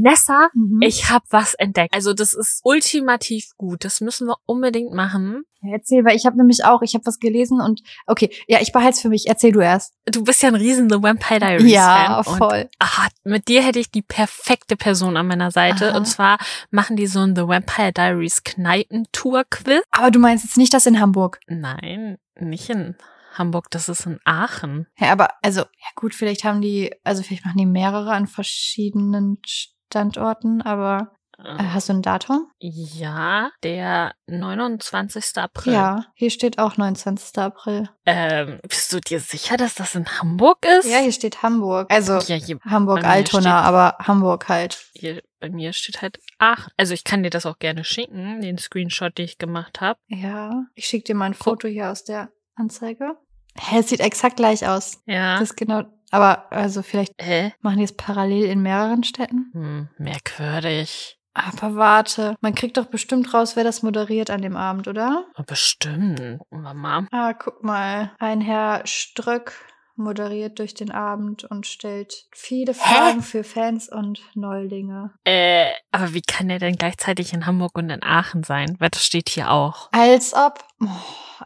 Nessa, Mhm. ich habe was entdeckt. Also das ist ultimativ gut. Das müssen wir unbedingt machen. Ja, erzähl, weil ich habe nämlich auch, ich habe was gelesen und okay, ja, ich behalte es für mich. Erzähl du erst. Du bist ja ein riesen The Vampire Diaries Ja, Fan. Und, voll. ah, mit dir hätte ich die perfekte Person an meiner Seite. Aha. Und zwar machen die so ein The Vampire Diaries Kneipentour-Quiz. Aber du meinst jetzt nicht das in Hamburg. Nein, nicht in Hamburg, das ist in Aachen. Ja, aber also, ja gut, vielleicht haben die, also vielleicht machen die mehrere an verschiedenen Standorten, aber äh, hast du ein Datum? Ja, der 29. April. Ja, hier steht auch 29. April. Ähm, bist du dir sicher, dass das in Hamburg ist? Ja, hier steht Hamburg. Also ja hier, Hamburg bei mir Altona, steht- aber Hamburg halt. hier bei mir steht halt Aachen. Also ich kann dir das auch gerne schicken, den Screenshot, den ich gemacht habe. Ja, ich schicke dir mal ein. Foto hier aus der Anzeige. Hä, es sieht exakt gleich aus. Ja. Das ist genau, aber also vielleicht Hä? machen die es parallel in mehreren Städten. Hm, merkwürdig. Aber warte, man kriegt doch bestimmt raus, wer das moderiert an dem Abend, oder? Oh, Bestimmt. Mama. Ah, guck mal. Ein Herr Ströck moderiert durch den Abend und stellt viele Fragen für Fans und Neulinge. Äh, aber wie kann er denn gleichzeitig in Hamburg und in Aachen sein? Weil das steht hier auch. Als ob. Oh,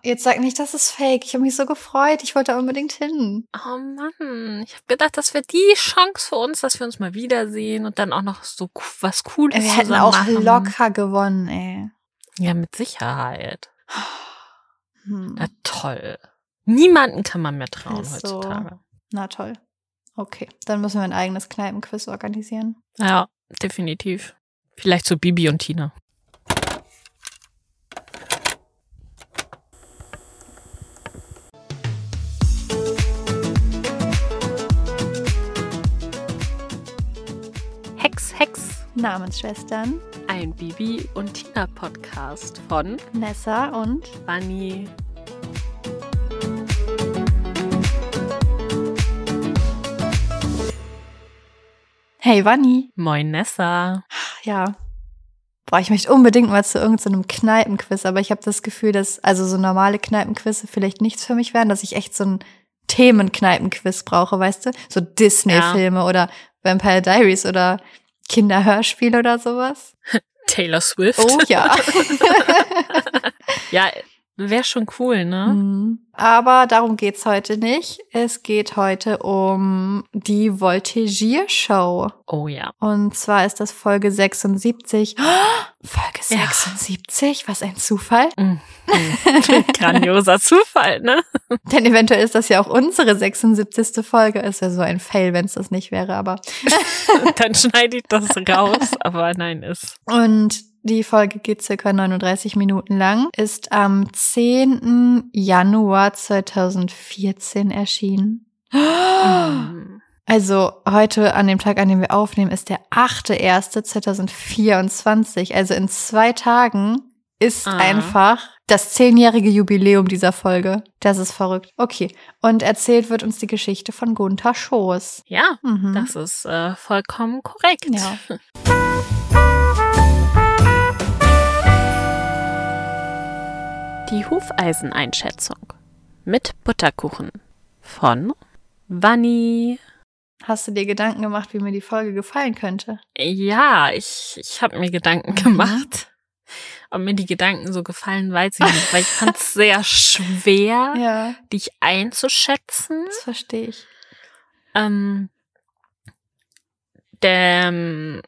jetzt sag nicht, das ist fake. Ich habe mich so gefreut. Ich wollte unbedingt hin. Oh Mann, ich habe gedacht, das wäre die Chance für uns, dass wir uns mal wiedersehen und dann auch noch so was Cooles Wir hätten auch machen. locker gewonnen, ey. Ja, mit Sicherheit. Hm. Na toll. Niemanden kann man mehr trauen Ist so. heutzutage. Na toll. Okay, dann müssen wir ein eigenes Kneipenquiz organisieren. Ja, definitiv. Vielleicht so Bibi und Tina. Namensschwestern Ein Bibi und Tina Podcast von Nessa und Bunny. Hey Wanni. Moin Nessa. Ja. Boah, ich möchte unbedingt mal zu irgendeinem Kneipenquiz, aber ich habe das Gefühl, dass also so normale Kneipenquizze vielleicht nichts für mich wären, dass ich echt so ein Themenkneipenquiz brauche, weißt du? So Disney-Filme oder Vampire Diaries oder Kinderhörspiel oder sowas. Taylor Swift. Oh ja. Ja, wäre schon cool, ne? Mhm. Aber darum geht's heute nicht. Es geht heute um die Voltigier-Show. Oh ja. Und zwar ist das Folge 76. Oh, Folge Ja. 76? Was ein Zufall. Mhm. Grandioser Zufall, ne? Denn eventuell ist das ja auch unsere 76. Folge. Ist ja so ein Fail, wenn es das nicht wäre, aber. Dann schneide ich das raus, aber nein, ist. Und die Folge geht circa 39 Minuten lang, ist am 10. Januar 2014 erschienen. Mhm. Also heute, an dem Tag, an dem wir aufnehmen, ist der 8.1.2024. Also in zwei Tagen ist Ah. einfach das zehnjährige Jubiläum dieser Folge. Das ist verrückt. Okay. Und erzählt wird uns die Geschichte von Gunther Schoß. Ja, Mhm. das ist äh, vollkommen korrekt. Ja. Die Hufeiseneinschätzung mit Butterkuchen von Vanni. Hast du dir Gedanken gemacht, wie mir die Folge gefallen könnte? Ja, ich, ich habe mir Gedanken Mhm. gemacht. Ob mir die Gedanken so gefallen, weiß ich nicht, weil ich fand es sehr schwer, Ja, dich einzuschätzen. das verstehe ich. Ähm, denn,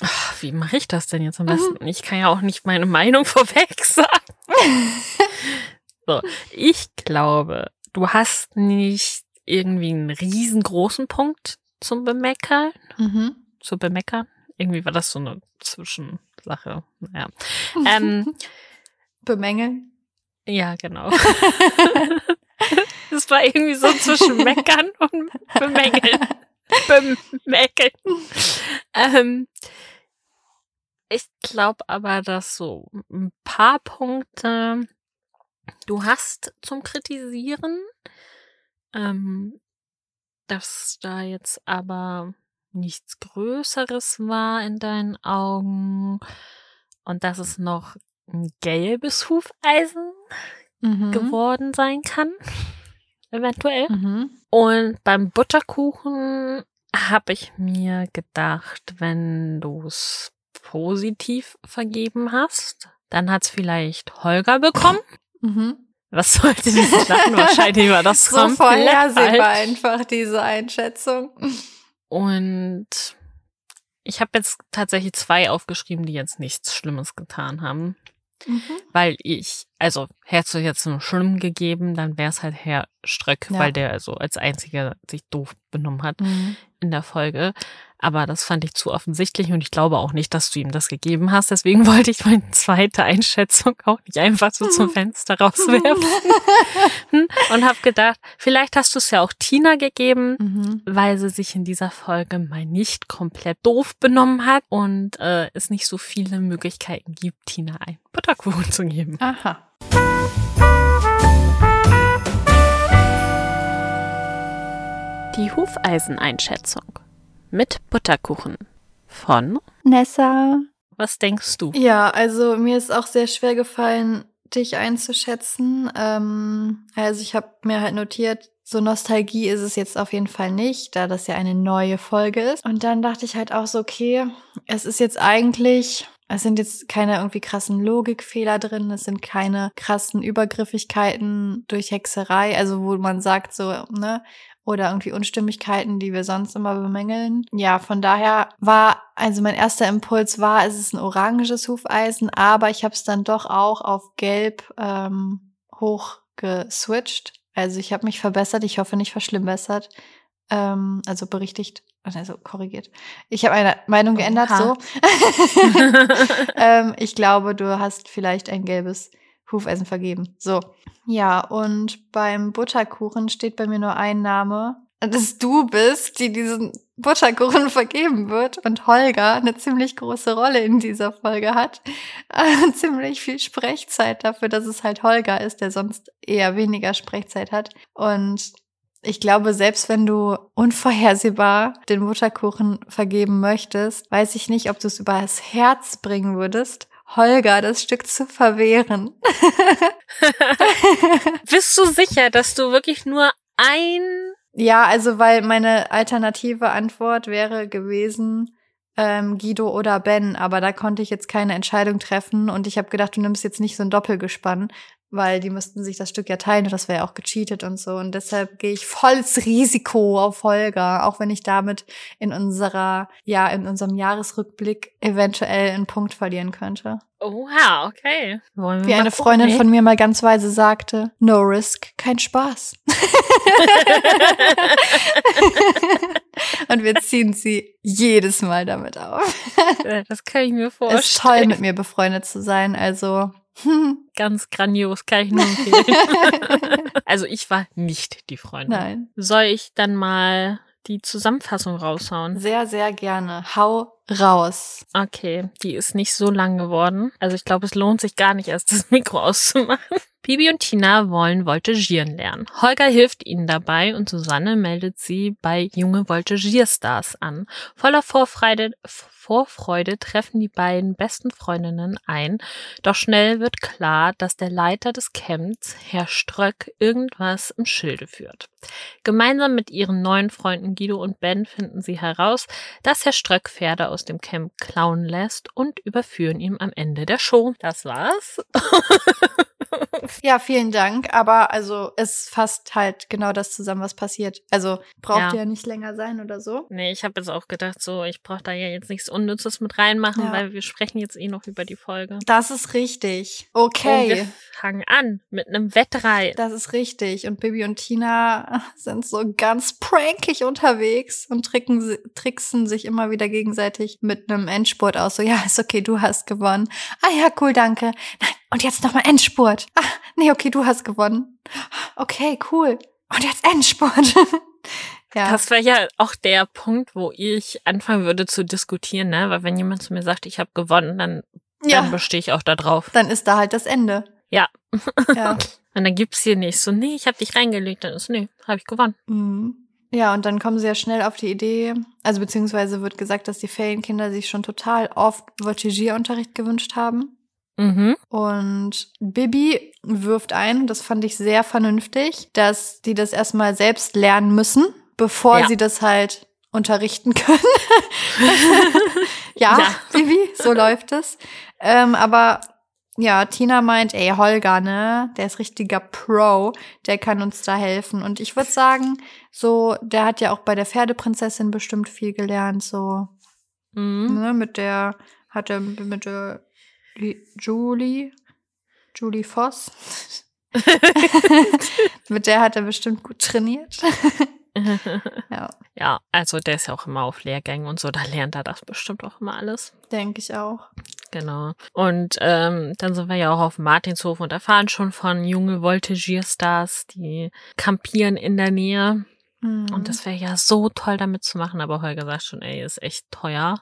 ach, wie mache ich das denn jetzt am besten? Ich kann ja auch nicht meine Meinung vorweg sagen. so, ich glaube, du hast nicht irgendwie einen riesengroßen Punkt zum Bemeckern. Mhm. Zu bemeckern. Irgendwie war das so eine Zwischensache. Naja. Ähm, Bemängeln. ja, genau. Das war irgendwie so zwischen meckern und bemängeln. Bemängeln. Ähm, ich glaube aber, dass so ein paar Punkte du hast zum Kritisieren, ähm, dass da jetzt aber nichts Größeres war in deinen Augen und dass es noch ein gelbes Hufeisen Mhm. geworden sein kann. Eventuell. Mhm. Und beim Butterkuchen habe ich mir gedacht, wenn du es positiv vergeben hast, dann hat es vielleicht Holger bekommen. Mhm. Was sollte dieses Lachen? Wahrscheinlich war das So vorhersehbar einfach diese Einschätzung. Und ich habe jetzt tatsächlich zwei aufgeschrieben, die jetzt nichts Schlimmes getan haben. Mhm. Weil ich, also hättest du jetzt einen Schlimm gegeben, dann wäre es halt Herr Ströck, Ja. weil der also als einziger sich doof benommen hat Mhm. in der Folge. Aber das fand ich zu offensichtlich und ich glaube auch nicht, dass du ihm das gegeben hast. Deswegen wollte ich meine zweite Einschätzung auch nicht einfach so zum Fenster rauswerfen. und habe gedacht, vielleicht hast du es ja auch Tina gegeben, Mhm. weil sie sich in dieser Folge mal nicht komplett doof benommen hat und äh, es nicht so viele Möglichkeiten gibt, Tina einen Butterkuchen zu geben. Aha. Die Hufeiseneinschätzung mit Butterkuchen von Nessa. Was denkst du? Ja, also mir ist auch sehr schwer gefallen, dich einzuschätzen. Ähm, also ich habe mir halt notiert, so Nostalgie ist es jetzt auf jeden Fall nicht, da das ja eine neue Folge ist. Und dann dachte ich halt auch so, okay, es ist jetzt eigentlich, es sind jetzt keine irgendwie krassen Logikfehler drin, es sind keine krassen Übergriffigkeiten durch Hexerei, also wo man sagt so, ne, oder irgendwie Unstimmigkeiten, die wir sonst immer bemängeln. Ja, von daher war, also mein erster Impuls war, es ist ein oranges Hufeisen, aber ich habe es dann doch auch auf gelb ähm, hochgeswitcht. Also ich habe mich verbessert, ich hoffe nicht verschlimmbessert. Ähm, also berichtigt, also korrigiert. Ich habe meine Meinung geändert, Oha. so. ähm, ich glaube, du hast vielleicht ein gelbes Hufeisen vergeben. So. Ja, und beim Butterkuchen steht bei mir nur ein Name. Dass du bist, die diesen Butterkuchen vergeben wird und Holger eine ziemlich große Rolle in dieser Folge hat. Äh, ziemlich viel Sprechzeit dafür, dass es halt Holger ist, der sonst eher weniger Sprechzeit hat. Und ich glaube, selbst wenn du unvorhersehbar den Butterkuchen vergeben möchtest, weiß ich nicht, ob du es über das Herz bringen würdest, Holger das Stück zu verwehren. Bist du sicher, dass du wirklich nur ein Ja, also weil meine alternative Antwort wäre gewesen ähm, Guido oder Ben, aber da konnte ich jetzt keine Entscheidung treffen und ich habe gedacht, du nimmst jetzt nicht so ein Doppelgespann, weil die müssten sich das Stück ja teilen und das wäre ja auch gecheatet und so und deshalb gehe ich volles Risiko auf Holger, auch wenn ich damit in unserer ja in unserem Jahresrückblick eventuell einen Punkt verlieren könnte. Oha, okay. Wie eine? Freundin von mir mal ganz weise sagte, no risk, kein Spaß. Und wir ziehen sie jedes Mal damit auf. Das kann ich mir Es ist toll, vorstellen. mit mir befreundet zu sein. Also, Ganz grandios, kann ich nur empfehlen. also ich war nicht die Freundin. nein. Soll ich dann mal die Zusammenfassung raushauen? Sehr, sehr gerne. Hau raus. Okay, die ist nicht so lang geworden. Also ich glaube, es lohnt sich gar nicht erst, das Mikro auszumachen. Bibi und Tina wollen Voltigieren lernen. Holger hilft ihnen dabei und Susanne meldet sie bei junge Voltigierstars an. Voller Vorfreude, Vorfreude treffen die beiden besten Freundinnen ein. Doch schnell wird klar, dass der Leiter des Camps, Herr Ströck, irgendwas im Schilde führt. Gemeinsam mit ihren neuen Freunden Guido und Ben finden sie heraus, dass Herr Ströck Pferde aus dem Camp klauen lässt und überführen ihn am Ende der Show. Das war's. Ja, vielen Dank. Aber also es fasst halt genau das zusammen, was passiert. Also braucht Ja. ja nicht länger sein oder so. Nee, ich habe jetzt auch gedacht, so, ich brauche da ja jetzt nichts Unnützes mit reinmachen, Ja. weil wir sprechen jetzt eh noch über die Folge. Das ist richtig. Und Okay. wir fangen an mit einem Wettreiten. Das ist richtig. Und Bibi und Tina sind so ganz prankig unterwegs und tricken, tricksen sich immer wieder gegenseitig mit einem Endspurt aus. So, ja, ist okay, du hast gewonnen. Ah ja, cool, danke. Nein, und jetzt nochmal Endspurt. Ah, nee, okay, du hast gewonnen. Okay, cool. Und jetzt Endspurt. ja. Das wäre ja auch der Punkt, wo ich anfangen würde zu diskutieren, ne? Weil wenn jemand zu mir sagt, ich habe gewonnen, dann, dann ja, bestehe ich auch da drauf. dann ist da halt das Ende. Ja. Ja. Und dann gibt's hier nicht so, nee, ich habe dich reingelegt, dann ist, nee, habe ich gewonnen. Mhm. Ja, und dann kommen sie ja schnell auf die Idee, also beziehungsweise wird gesagt, dass die Ferienkinder sich schon total oft Voltigierunterricht gewünscht haben. Mhm. Und Bibi wirft ein, das fand ich sehr vernünftig, dass die das erstmal selbst lernen müssen, bevor Ja. sie das halt unterrichten können. ja, Ja. Bibi, so läuft es. Ähm, aber ja, Tina meint, ey, Holger, ne, der ist richtiger Pro, der kann uns da helfen. Und ich würde sagen, so, der hat ja auch bei der Pferdeprinzessin bestimmt viel gelernt, so, Mhm. ne, mit der, hat er mit der Li- Julie, Julie Voss, mit der hat er bestimmt gut trainiert. ja, ja, also der ist ja auch immer auf Lehrgängen und so, da lernt er das bestimmt auch immer alles. denke ich auch. Genau. Und ähm, dann sind wir ja auch auf Martinshof und erfahren schon von junge Voltigierstars, die kampieren in der Nähe. Mhm. Und das wäre ja so toll damit zu machen, aber Holger sagt schon, ey, ist echt teuer.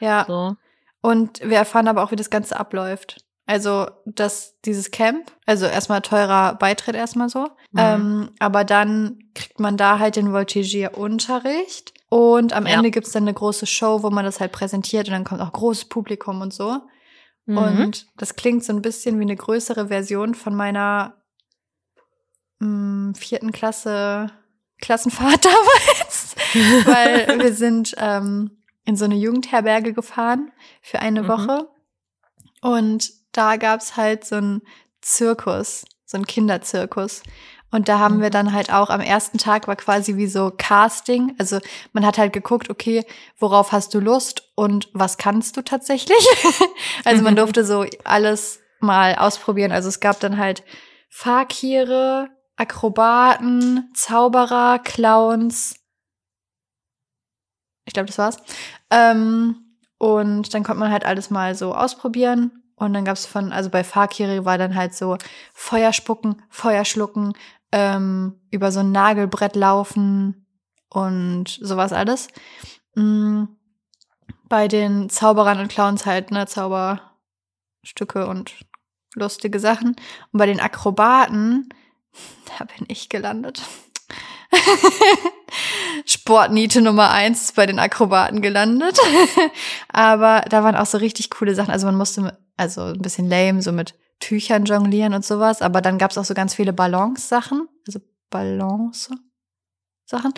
ja, So. Und wir erfahren aber auch, wie das Ganze abläuft. Also, dass dieses Camp, also erstmal teurer Beitritt erstmal so, Mhm. ähm, aber dann kriegt man da halt den Voltigier-Unterricht und am Ja. Ende gibt's dann eine große Show, wo man das halt präsentiert und dann kommt auch großes Publikum und so. Mhm. Und das klingt so ein bisschen wie eine größere Version von meiner mh, vierten Klasse Klassenfahrt damals, weil wir sind ähm, in so eine Jugendherberge gefahren für eine Mhm. Woche und da gab's halt so einen Zirkus, so einen Kinderzirkus. Und da haben wir Mhm. dann halt auch am ersten Tag war quasi wie so Casting. Also man hat halt geguckt, okay, worauf hast du Lust und was kannst du tatsächlich? also man Mhm. durfte so alles mal ausprobieren. Also es gab dann halt Fakire, Akrobaten, Zauberer, Clowns. Ich glaube, das war's. Ähm, und dann konnte man halt alles mal so ausprobieren. Und dann gab's von, also bei Fakiri war dann halt so Feuer spucken, Feuer schlucken, ähm, über so ein Nagelbrett laufen und sowas alles. Mm, bei den Zauberern und Clowns halt, ne, Zauberstücke und lustige Sachen. Und bei den Akrobaten, da bin ich gelandet. Sportniete Nummer eins ist bei den Akrobaten gelandet. Aber da waren auch so richtig coole Sachen. Also man musste, also ein bisschen lame, so mit Tüchern jonglieren und sowas. Aber dann gab's auch so ganz viele Balance-Sachen. Also Balance. Sachen.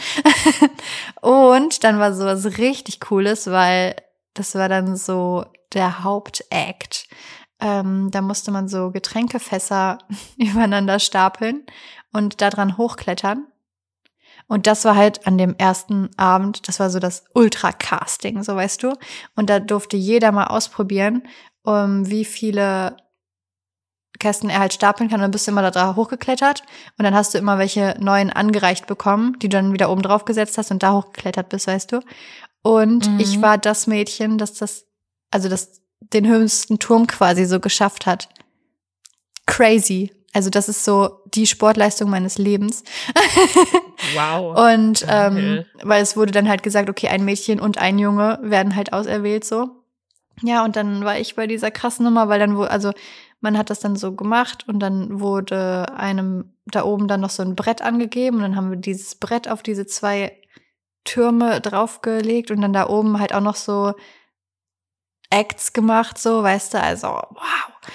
und dann war sowas richtig Cooles, weil das war dann so der Hauptakt. Ähm, da musste man so Getränkefässer übereinander stapeln und daran hochklettern. Und das war halt an dem ersten Abend, das war so das Ultra-Casting, so weißt du. Und da durfte jeder mal ausprobieren, um, wie viele Kästen er halt stapeln kann. Und dann bist du immer da drauf hochgeklettert und dann hast du immer welche neuen angereicht bekommen, die du dann wieder oben drauf gesetzt hast und da hochgeklettert bist, weißt du. Und Mhm. ich war das Mädchen, das das, also das den höchsten Turm quasi so geschafft hat. Crazy. Also das ist so die Sportleistung meines Lebens. Wow. Und ähm, weil es wurde dann halt gesagt, okay, ein Mädchen und ein Junge werden halt auserwählt so. Ja, und dann war ich bei dieser krassen Nummer, weil dann wo, also man hat das dann so gemacht und dann wurde einem da oben dann noch so ein Brett angegeben und dann haben wir dieses Brett auf diese zwei Türme draufgelegt und dann da oben halt auch noch so Acts gemacht, so, weißt du, also wow.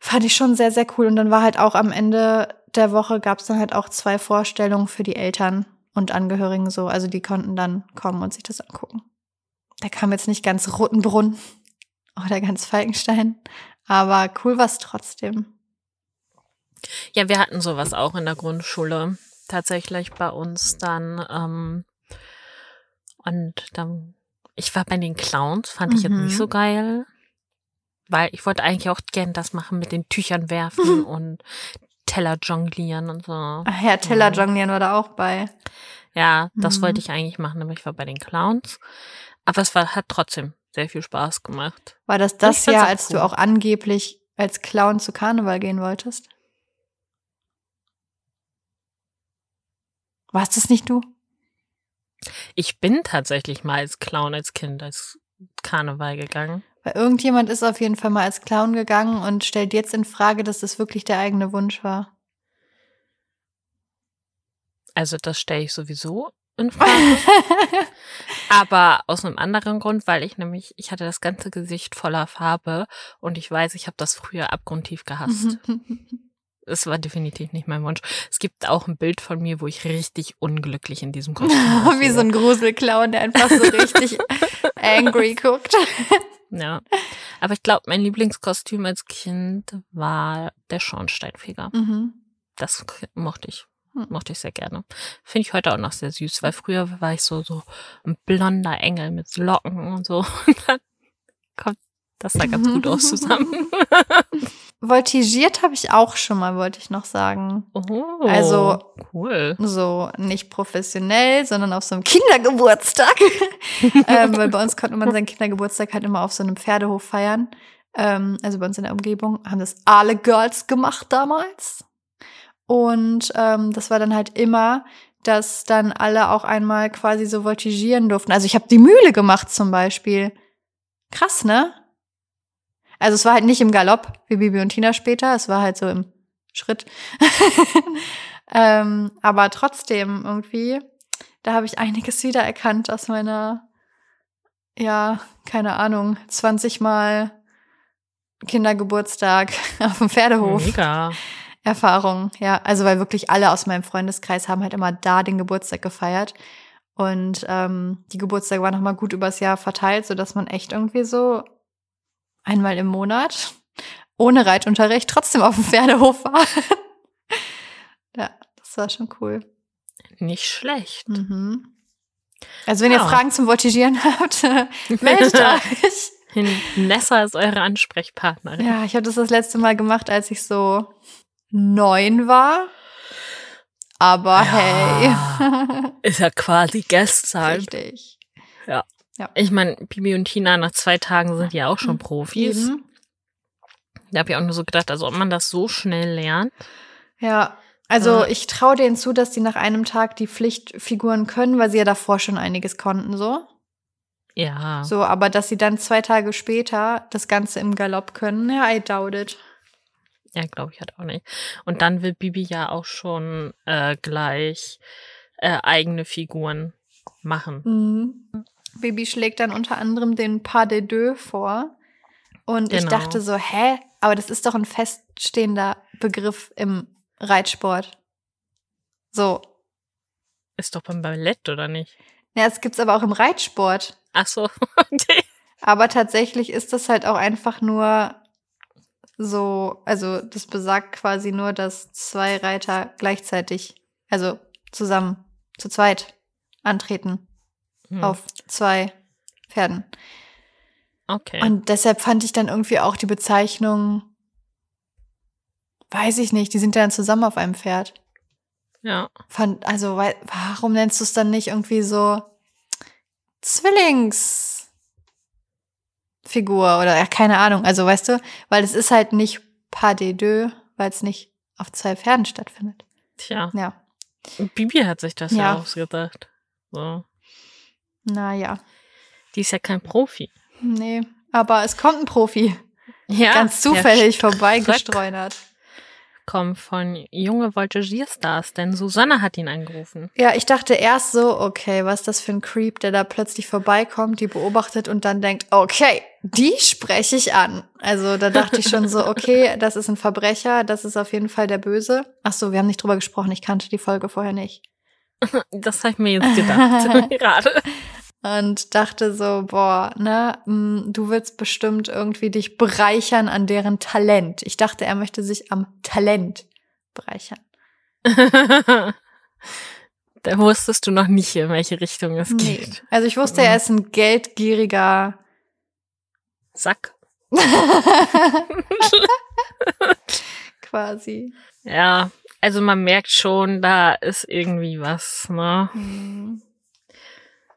Fand ich schon sehr, sehr cool. Und dann war halt auch am Ende der Woche gab es dann halt auch zwei Vorstellungen für die Eltern und Angehörigen so. Also die konnten dann kommen und sich das angucken. Da kam jetzt nicht ganz Rotenbrunn oder ganz Falkenstein, aber cool war es trotzdem. Ja, wir hatten sowas auch in der Grundschule. Tatsächlich bei uns dann. Ähm, und dann, ich war bei den Clowns, fand ich jetzt Mhm. nicht so geil. Weil ich wollte eigentlich auch gern das machen mit den Tüchern werfen und Teller jonglieren und so. Ach ja, Teller jonglieren war da auch bei. Ja, das Mhm. wollte ich eigentlich machen, aber ich war bei den Clowns. Aber es war, hat trotzdem sehr viel Spaß gemacht. War das das Jahr, als cool. du auch angeblich als Clown zu Karneval gehen wolltest? Warst es nicht du? Ich bin tatsächlich mal als Clown als Kind, als Karneval gegangen. Weil irgendjemand ist auf jeden Fall mal als Clown gegangen und stellt jetzt in Frage, dass das wirklich der eigene Wunsch war. Also das stelle ich sowieso in Frage. Aber aus einem anderen Grund, weil ich nämlich, ich hatte das ganze Gesicht voller Farbe und ich weiß, ich habe das früher abgrundtief gehasst. Es war definitiv nicht mein Wunsch. Es gibt auch ein Bild von mir, wo ich richtig unglücklich in diesem Kostüm Wie so ein Gruselclown, der einfach so richtig angry guckt. Ja. Aber ich glaube, mein Lieblingskostüm als Kind war der Schornsteinfeger. Mhm. Das mochte ich. Hm. Mochte ich sehr gerne. Finde ich heute auch noch sehr süß, weil früher war ich so, so ein blonder Engel mit Locken und so. Und dann kommt das sah ganz gut aus zusammen. Voltigiert habe ich auch schon mal, wollte ich noch sagen. Oh, Also- cool. So nicht professionell, sondern auf so einem Kindergeburtstag. ähm, weil bei uns konnte man seinen Kindergeburtstag halt immer auf so einem Pferdehof feiern. Ähm, also bei uns in der Umgebung haben das alle Girls gemacht damals. Und ähm, das war dann halt immer, dass dann alle auch einmal quasi so voltigieren durften. Also ich habe die Mühle gemacht zum Beispiel. Krass, ne? Also es war halt nicht im Galopp, wie Bibi und Tina später, es war halt so im Schritt. ähm, aber trotzdem irgendwie, da habe ich einiges wiedererkannt aus meiner, ja, keine Ahnung, 20 Mal Kindergeburtstag auf dem Pferdehof. Mega. Erfahrung, ja. Also weil wirklich alle aus meinem Freundeskreis haben halt immer da den Geburtstag gefeiert. Und ähm, die Geburtstage waren nochmal gut übers Jahr verteilt, sodass man echt irgendwie so einmal im Monat ohne Reitunterricht trotzdem auf dem Pferdehof war. ja, das war schon cool. Nicht schlecht. Mhm. Also wenn ihr Ja. Fragen zum Voltigieren habt, meldet euch. Nessa ist eure Ansprechpartnerin. Ja, ich habe das das letzte Mal gemacht, als ich so neun war. Aber hey. Ist ja quasi gestern. Richtig. Ich meine, Bibi und Tina nach zwei Tagen sind ja auch schon Profis. Eben. Da habe ich auch nur so gedacht, also ob man das so schnell lernt. Ja. Also Ja. ich traue denen zu, dass die nach einem Tag die Pflichtfiguren können, weil sie ja davor schon einiges konnten, so. Ja. So, aber dass sie dann zwei Tage später das Ganze im Galopp können, ja, I doubt it. Ja, glaube ich halt auch nicht. Und dann will Bibi ja auch schon äh, gleich äh, eigene Figuren machen. Mhm. Baby schlägt dann unter anderem den Pas de deux vor. Und ich Genau. dachte so, hä? Aber das ist doch ein feststehender Begriff im Reitsport. So. Ist doch beim Ballett, oder nicht? Ja, es gibt's aber auch im Reitsport. Ach so. okay. Aber tatsächlich ist das halt auch einfach nur so, also das besagt quasi nur, dass zwei Reiter gleichzeitig, also zusammen, zu zweit antreten Hm. auf zwei Pferden. Okay. Und deshalb fand ich dann irgendwie auch die Bezeichnung, weiß ich nicht, die sind dann zusammen auf einem Pferd. ja. Fand, also, warum nennst du es dann nicht irgendwie so Zwillingsfigur oder ja, keine Ahnung. Also, weißt du, weil es ist halt nicht Pas de deux, weil es nicht auf zwei Pferden stattfindet. Tja. Ja, Bibi hat sich das ja, Ja. ausgedacht. So. naja, Die ist ja kein Profi. nee. Aber es kommt ein Profi, Ja. ganz zufällig vorbeigestreunert. Kommt von junge Voltigierstars, denn Susanne hat ihn angerufen. Ja, ich dachte erst so, okay, was ist das für ein Creep, der da plötzlich vorbeikommt, die beobachtet und dann denkt, okay, die spreche ich an. Also da dachte ich schon so, okay, das ist ein Verbrecher, das ist auf jeden Fall der Böse. Ach so, wir haben nicht drüber gesprochen, ich kannte die Folge vorher nicht. Das habe ich mir jetzt gedacht. Gerade. Und dachte so, boah, ne, mm, du willst bestimmt irgendwie dich bereichern an deren Talent. Ich dachte, er möchte sich am Talent bereichern. da wusstest du noch nicht, in welche Richtung es Nee. geht. Also ich wusste, er ist ein geldgieriger Sack. quasi. Ja, also man merkt schon, da ist irgendwie was, ne? Hm.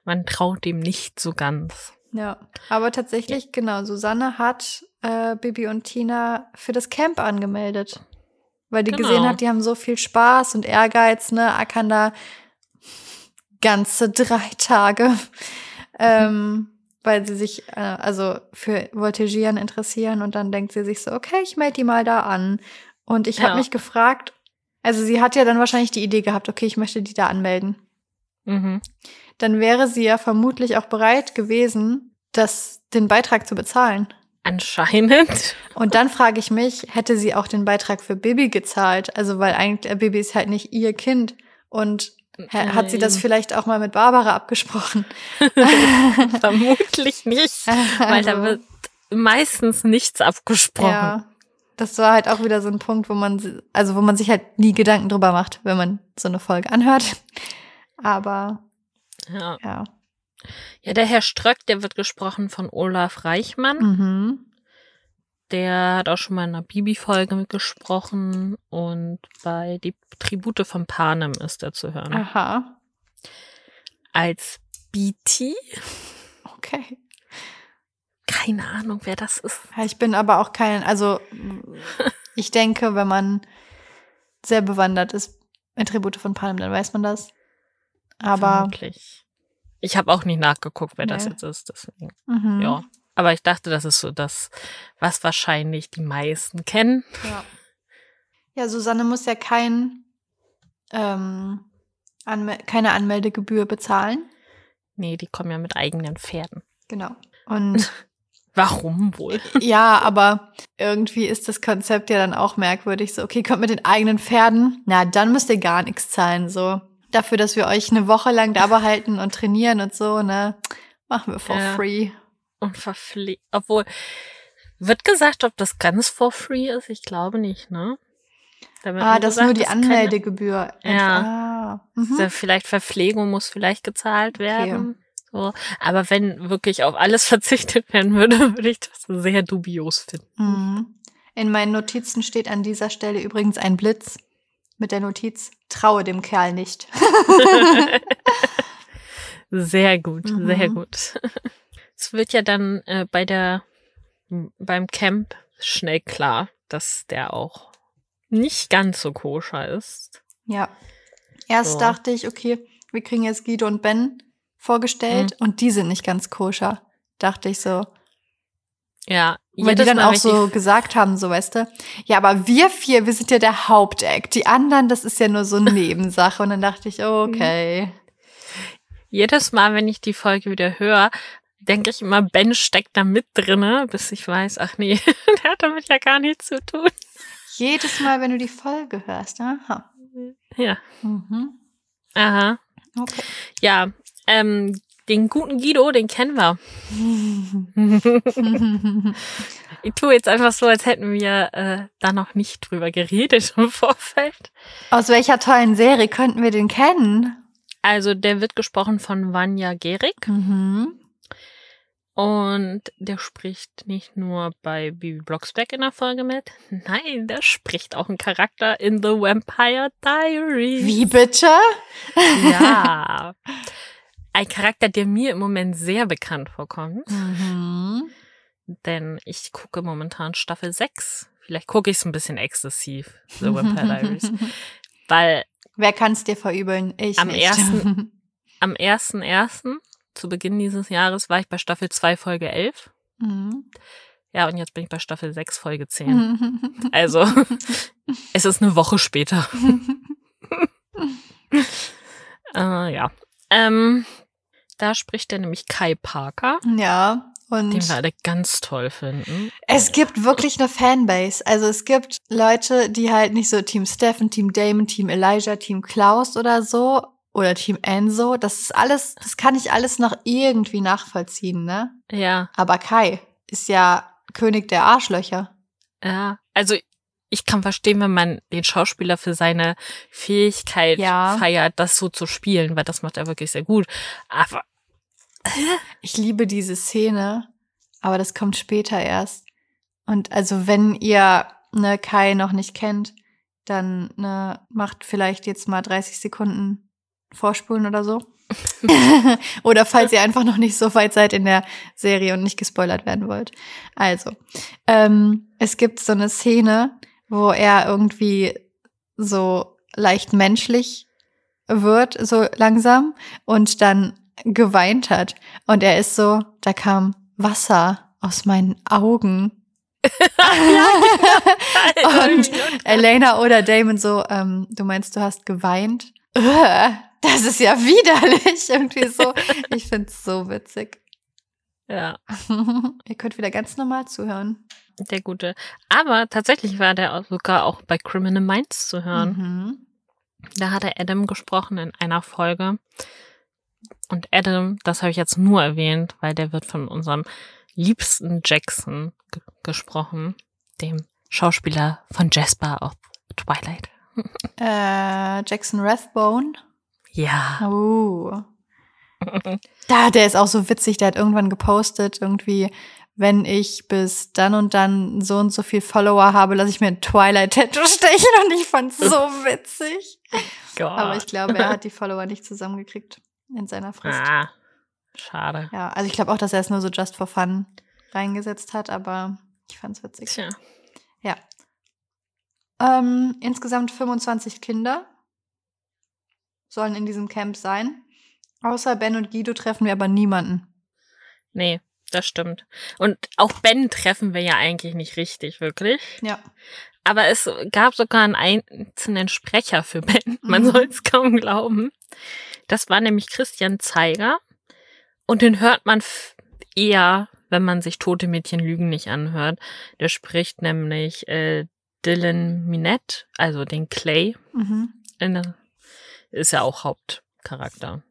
Man traut dem nicht so ganz. Ja, aber tatsächlich, genau, Susanne hat äh, Bibi und Tina für das Camp angemeldet. Weil die Genau. gesehen hat, die haben so viel Spaß und Ehrgeiz, ne, ackern da ganze drei Tage, ähm, weil sie sich äh, also für Voltigieren interessieren und dann denkt sie sich so, okay, ich melde die mal da an. Und ich habe Ja. mich gefragt, also sie hat ja dann wahrscheinlich die Idee gehabt, okay, ich möchte die da anmelden Mhm. dann wäre sie ja vermutlich auch bereit gewesen, das, den Beitrag zu bezahlen. Anscheinend. Und dann frage ich mich, hätte sie auch den Beitrag für Bibi gezahlt? Also, weil eigentlich äh, Bibi ist halt nicht ihr Kind. Und hat sie das vielleicht auch mal mit Barbara abgesprochen? Vermutlich nicht, weil da Also, wird meistens nichts abgesprochen. Ja. Das war halt auch wieder so ein Punkt, wo man, also wo man sich halt nie Gedanken drüber macht, wenn man so eine Folge anhört. Aber Ja. ja. ja, der Herr Ströck, der wird gesprochen von Olaf Reichmann. Mhm. Der hat auch schon mal in einer Bibi-Folge mitgesprochen und bei Die Tribute von Panem ist er zu hören. Aha. Als BT? Okay. Keine Ahnung, wer das ist. Ich bin aber auch kein, also ich denke, wenn man sehr bewandert ist in Tribute von Panem, dann weiß man das. Aber Vermutlich. Ich habe auch nicht nachgeguckt, wer das Nee. jetzt ist. Deswegen. mhm. Ja. Aber ich dachte, das ist so das, was wahrscheinlich die meisten kennen. Ja. ja, Susanne muss ja kein, ähm, Anmel keine Anmeldegebühr bezahlen. Nee, die kommen ja mit eigenen Pferden. Genau. Und Warum wohl? ja, aber irgendwie ist das Konzept ja dann auch merkwürdig. So, okay, kommt mit den eigenen Pferden. Na, dann müsst ihr gar nichts zahlen. So, dafür, dass wir euch eine Woche lang da behalten und trainieren und so, ne? Machen wir for Ja. free. Und verpflegt. Obwohl, wird gesagt, ob das ganz for free ist? Ich glaube nicht, ne? Ah, das ist nur die keine- Anmeldegebühr. Ja. Ah, mhm. Ja, vielleicht Verpflegung muss vielleicht gezahlt werden. So. Aber wenn wirklich auf alles verzichtet werden würde, würde ich das sehr dubios finden. Mhm. In meinen Notizen steht an dieser Stelle übrigens ein Blitz mit der Notiz, traue dem Kerl nicht. Sehr gut, Mhm. sehr gut. Es wird ja dann äh, bei der beim Camp schnell klar, dass der auch nicht ganz so koscher ist. Ja. Erst So. dachte ich, okay, wir kriegen jetzt Guido und Ben vorgestellt Mhm. und die sind nicht ganz koscher. Dachte ich so. Ja, Weil die dann Mal, auch so gesagt haben, so weißt du, ja, aber wir vier, wir sind ja der Haupteck. Die anderen, das ist ja nur so eine Nebensache. Und dann dachte ich, okay. jedes Mal, wenn ich die Folge wieder höre, denke ich immer, Ben steckt da mit drinne, bis ich weiß, ach nee, der hat damit ja gar nichts zu tun. Jedes Mal, wenn du die Folge hörst, aha. Ja, Mhm. aha. Okay. Ja, ähm, den guten Guido, den kennen wir. Ich tue jetzt einfach so, als hätten wir äh, da noch nicht drüber geredet im Vorfeld. Aus welcher tollen Serie könnten wir den kennen? Also, der wird gesprochen von Vanya Gerig Mhm. Und der spricht nicht nur bei Bibi Blocksberg in der Folge mit, nein, der spricht auch einen Charakter in The Vampire Diaries. Wie bitte? Ja. Ein Charakter, der mir im Moment sehr bekannt vorkommt, Mhm. denn ich gucke momentan Staffel 6. Vielleicht gucke ich es ein bisschen exzessiv, The Vampire Diaries. Weil Wer kann es dir verübeln? Ich Am nicht. ersten- am 1.1. zu Beginn dieses Jahres war ich bei Staffel 2, Folge 11. Mhm. Ja, und jetzt bin ich bei Staffel 6, Folge 10. Also, es ist eine Woche später. äh, ja. Ähm, da spricht er nämlich Kai Parker, ja, und den wir alle ganz toll finden. es gibt wirklich eine Fanbase. Also es gibt Leute, die halt nicht so Team Steffen, Team Damon, Team Elijah, Team Klaus oder so oder Team Enzo. Das ist alles, das kann ich alles noch irgendwie nachvollziehen, ne? Ja, Aber Kai ist ja König der Arschlöcher. ja. Also, ich kann verstehen, wenn man den Schauspieler für seine Fähigkeit Ja. feiert, das so zu spielen, weil das macht er wirklich sehr gut. Aber Ich liebe diese Szene, aber das kommt später erst. Und also wenn ihr ne Kai noch nicht kennt, dann ne, macht vielleicht jetzt mal 30 Sekunden vorspulen oder so. oder falls ihr einfach noch nicht so weit seid in der Serie und nicht gespoilert werden wollt. Also, ähm, es gibt so eine Szene, wo er irgendwie so leicht menschlich wird, so langsam, und dann geweint hat. Und er ist so, da kam Wasser aus meinen Augen. Und Elena oder Damon so, ähm, du meinst, du hast geweint? Ugh, Das ist ja widerlich. Irgendwie so. Ich find's so witzig. Ja, Ihr könnt wieder ganz normal zuhören. der gute. Aber tatsächlich war der sogar auch bei Criminal Minds zu hören. Mhm. Da hat er Adam gesprochen in einer Folge. Und Adam, das habe ich jetzt nur erwähnt, weil der wird von unserem liebsten Jackson ge gesprochen, dem Schauspieler von Jasper aus Twilight. Äh, Jackson Rathbone. Ja. Oh. Da, der ist auch so witzig, der hat irgendwann gepostet, irgendwie, wenn ich bis dann und dann so und so viel Follower habe, lasse ich mir ein Twilight-Tattoo stechen und ich fand's so witzig. Gott. Aber ich glaube, er hat die Follower nicht zusammengekriegt in seiner Frist. Ah, schade. Ja, also ich glaube auch, dass er es nur so just for fun reingesetzt hat, aber ich fand's witzig. Tja. Ja. Ähm, insgesamt 25 Kinder sollen in diesem Camp sein. Außer Ben und Guido treffen wir aber niemanden. Nee, das stimmt. Und auch Ben treffen wir ja eigentlich nicht richtig, wirklich. Ja. Aber es gab sogar einen einzelnen Sprecher für Ben. Man Mhm. soll es kaum glauben. Das war nämlich Christian Zeiger. Und den hört man eher, wenn man sich Tote Mädchen Lügen nicht anhört. Der spricht nämlich äh, Dylan Minette, also den Clay. Mhm. Der, ist ja auch Hauptcharakter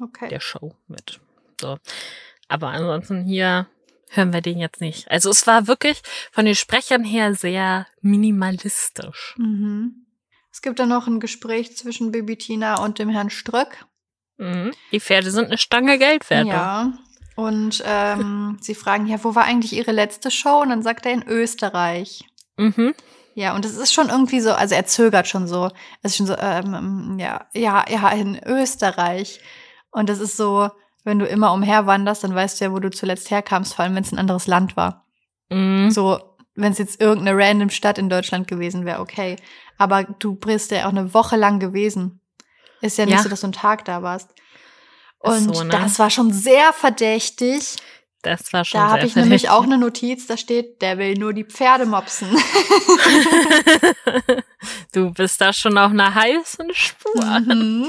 Okay. der Show mit. So. Aber ansonsten hier hören wir den jetzt nicht. Also es war wirklich von den Sprechern her sehr minimalistisch. Mhm. Es gibt dann noch ein Gespräch zwischen Baby Tina und dem Herrn Ströck. Mhm. Die Pferde sind eine Stange Geld wert. Ja. Und ähm, sie fragen, ja, wo war eigentlich ihre letzte Show? Und dann sagt er in Österreich. Mhm. Ja, und es ist schon irgendwie so, also er zögert schon so. Es ist schon so, ähm, ja, ja, ja, in Österreich. Und das ist so, wenn du immer umherwanderst, dann weißt du ja, wo du zuletzt herkamst, vor allem wenn es ein anderes Land war. Mhm. So, wenn es jetzt irgendeine random Stadt in Deutschland gewesen wäre, okay. Aber du bist ja auch eine Woche lang gewesen. Ist ja nicht Ja. so, dass du einen Tag da warst. Und so, ne? das war schon sehr verdächtig. Das war schon Da habe ich nämlich auch eine Notiz, da steht, der will nur die Pferde mopsen. du bist da schon auf einer heißen Spur. Mhm.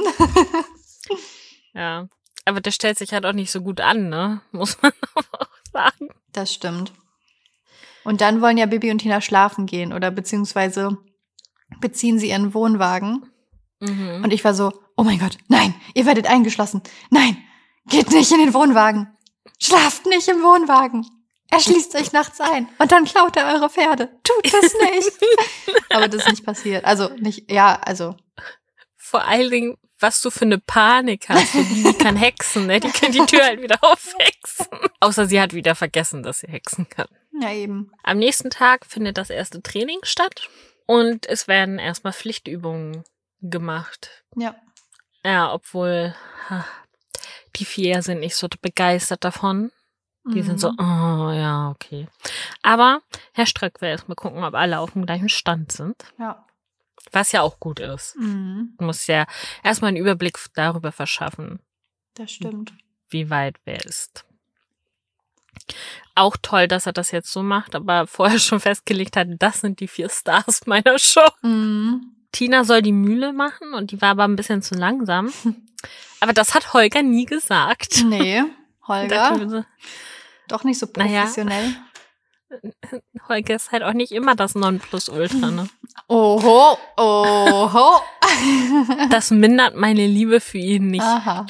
Ja. Aber der stellt sich halt auch nicht so gut an, ne? Muss man auch sagen. Das stimmt. Und dann wollen ja Bibi und Tina schlafen gehen oder beziehungsweise beziehen sie ihren Wohnwagen. Mhm. Und ich war so, oh mein Gott, nein, ihr werdet eingeschlossen. Nein, geht nicht in den Wohnwagen. Schlaft nicht im Wohnwagen. Er schließt euch nachts ein und dann klaut er eure Pferde. Tut das nicht. Aber das ist nicht passiert. Also nicht, ja, also Vor allen Dingen, was du für eine Panik hast. Die kann hexen, ne? Die kann die Tür halt wieder aufhexen. Außer sie hat wieder vergessen, dass sie hexen kann. ja eben. Am nächsten Tag findet das erste Training statt und es werden erstmal Pflichtübungen gemacht. Ja. Ja, obwohl die vier sind nicht so begeistert davon. Die sind so, Mhm. oh ja, okay. Aber Herr Ströck will erstmal gucken, ob alle auf dem gleichen Stand sind. Ja. Was ja auch gut ist. Mhm. Du musst ja erstmal einen Überblick darüber verschaffen, Das stimmt. wie weit wer ist. Auch toll, dass er das jetzt so macht, aber vorher schon festgelegt hat, das sind die vier Stars meiner Show. Mhm. Tina soll die Mühle machen und die war aber ein bisschen zu langsam. Aber das hat Holger nie gesagt. Nee, Holger, so, doch nicht so Naja. professionell. Holger ist halt auch nicht immer das Nonplusultra, ne? Oho, oho. Das mindert meine Liebe für ihn nicht. Aha.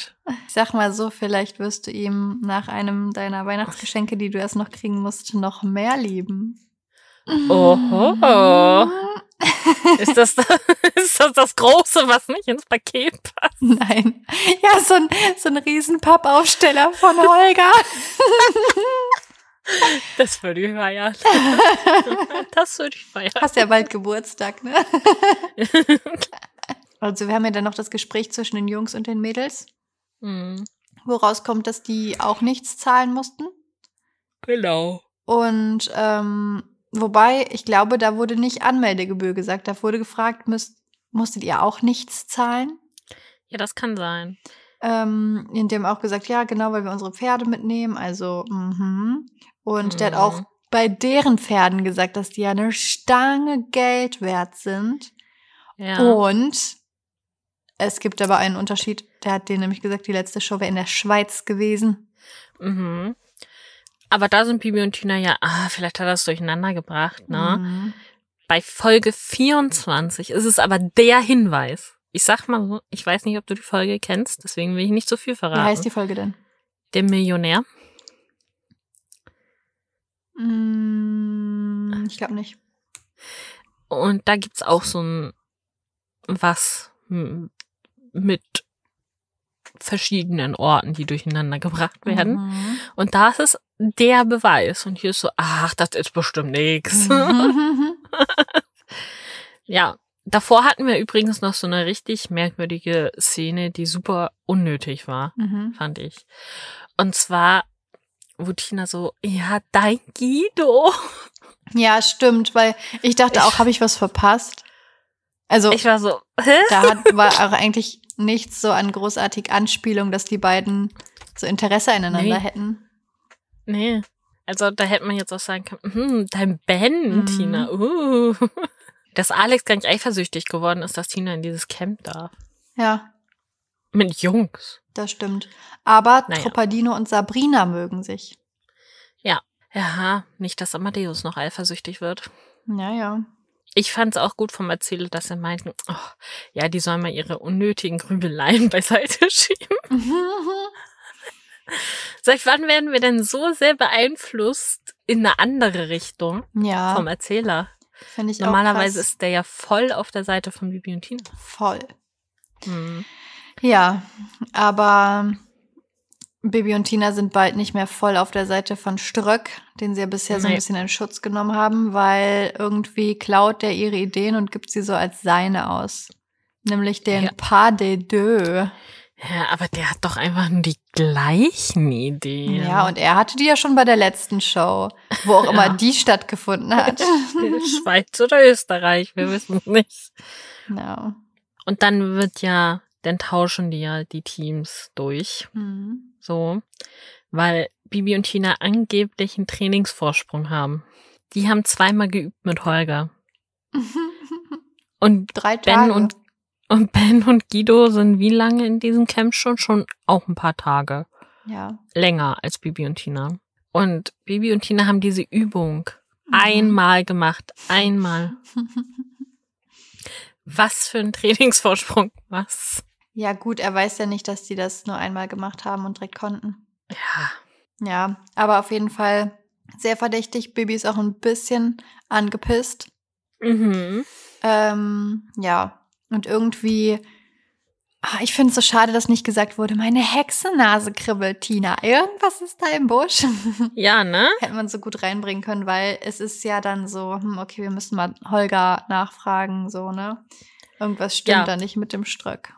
Ich sag mal so, vielleicht wirst du ihm nach einem deiner Weihnachtsgeschenke, die du erst noch kriegen musst, noch mehr lieben. Oho. Ist das, ist das das Große, was nicht ins Paket passt? Nein. Ja, so ein, so ein riesen Pappaufsteller von Holger. Das würde ich feiern. Das würde ich feiern. Hast ja bald Geburtstag, ne? Also wir haben ja dann noch das Gespräch zwischen den Jungs und den Mädels, Mhm. woraus kommt, dass die auch nichts zahlen mussten. Genau. Und ähm, wobei, ich glaube, da wurde nicht Anmeldegebühr gesagt. Da wurde gefragt, müsst, musstet ihr auch nichts zahlen? Ja, das kann sein. Ähm, in dem auch gesagt, ja, genau, weil wir unsere Pferde mitnehmen. Also, mhm. Und der hat auch Mhm. bei deren Pferden gesagt, dass die ja eine Stange Geld wert sind. Ja. Und es gibt aber einen Unterschied. Der hat denen nämlich gesagt, die letzte Show wäre in der Schweiz gewesen. Mhm. Aber da sind Bibi und Tina ja, ah, vielleicht hat er es durcheinander gebracht, ne? Mhm. Bei Folge 24 ist es aber der Hinweis. Ich sag mal so, ich weiß nicht, ob du die Folge kennst, deswegen will ich nicht so viel Wie verraten. heißt die Folge denn? Der Millionär. Mm, ich glaube nicht. Und da gibt's auch so ein was mit verschiedenen Orten, die durcheinander gebracht werden. Mhm. Und da ist es der Beweis. Und hier ist so, ach, das ist bestimmt nix. Mhm. Ja, davor hatten wir übrigens noch so eine richtig merkwürdige Szene, die super unnötig war, Mhm. fand ich. Und zwar, wo Tina so, ja, dein Guido. Ja, stimmt, weil ich dachte auch, habe ich was verpasst? Also, Ich war so, hä? da hat, war auch eigentlich nichts so an großartig Anspielung, dass die beiden so Interesse aneinander Nee. hätten. Nee. Also da hätte man jetzt auch sagen können, hm, dein Ben, Mhm. Tina. Uh. Dass Alex gar nicht eifersüchtig geworden ist, dass Tina in dieses Camp darf. Ja, Mit Jungs. das stimmt. Aber Naja. Truppardino und Sabrina mögen sich. Ja, nicht, dass Amadeus noch eifersüchtig wird. Ja, ja. Ich fand es auch gut vom Erzähler, dass er meinten, oh, ja, die sollen mal ihre unnötigen Grübeleien beiseite schieben. Seit wann werden wir denn so sehr beeinflusst in eine andere Richtung ja, vom Erzähler? finde ich Normalerweise ist der ja voll auf der Seite von Bibi und Tina. voll. Hm. Ja, aber Bibi und Tina sind bald nicht mehr voll auf der Seite von Ströck, den sie ja bisher so ein Nee. bisschen in Schutz genommen haben, weil irgendwie klaut der ihre Ideen und gibt sie so als seine aus. Nämlich den Ja. Pas des Deux. Ja, aber der hat doch einfach nur die gleichen Ideen. Ja, und er hatte die ja schon bei der letzten Show, wo auch immer Ja. die stattgefunden hat. Schweiz oder Österreich, wir wissen es nicht. ja. Und dann wird ja, dann tauschen die ja die Teams durch. Mhm. So. Weil Bibi und Tina angeblich einen Trainingsvorsprung haben. Die haben zweimal geübt mit Holger. Und Drei Ben Tage. und, und Ben und Guido sind wie lange in diesem Camp schon? Schon auch ein paar Tage. ja. Länger als Bibi und Tina. Und Bibi und Tina haben diese Übung Mhm. einmal gemacht. Einmal. Was für ein Trainingsvorsprung. Was? Ja, gut, er weiß ja nicht, dass die das nur einmal gemacht haben und direkt konnten. Ja. Ja, aber auf jeden Fall sehr verdächtig. Bibi ist auch ein bisschen angepisst. Mhm. Ähm, ja, und irgendwie, ah, ich finde es so schade, dass nicht gesagt wurde, meine Hexennase kribbelt, Tina. Irgendwas ist da im Busch. Ja, ne? Hätte man so gut reinbringen können, weil es ist ja dann so, hm, okay, wir müssen mal Holger nachfragen, so, ne? Irgendwas stimmt Ja. da nicht mit dem Ströck.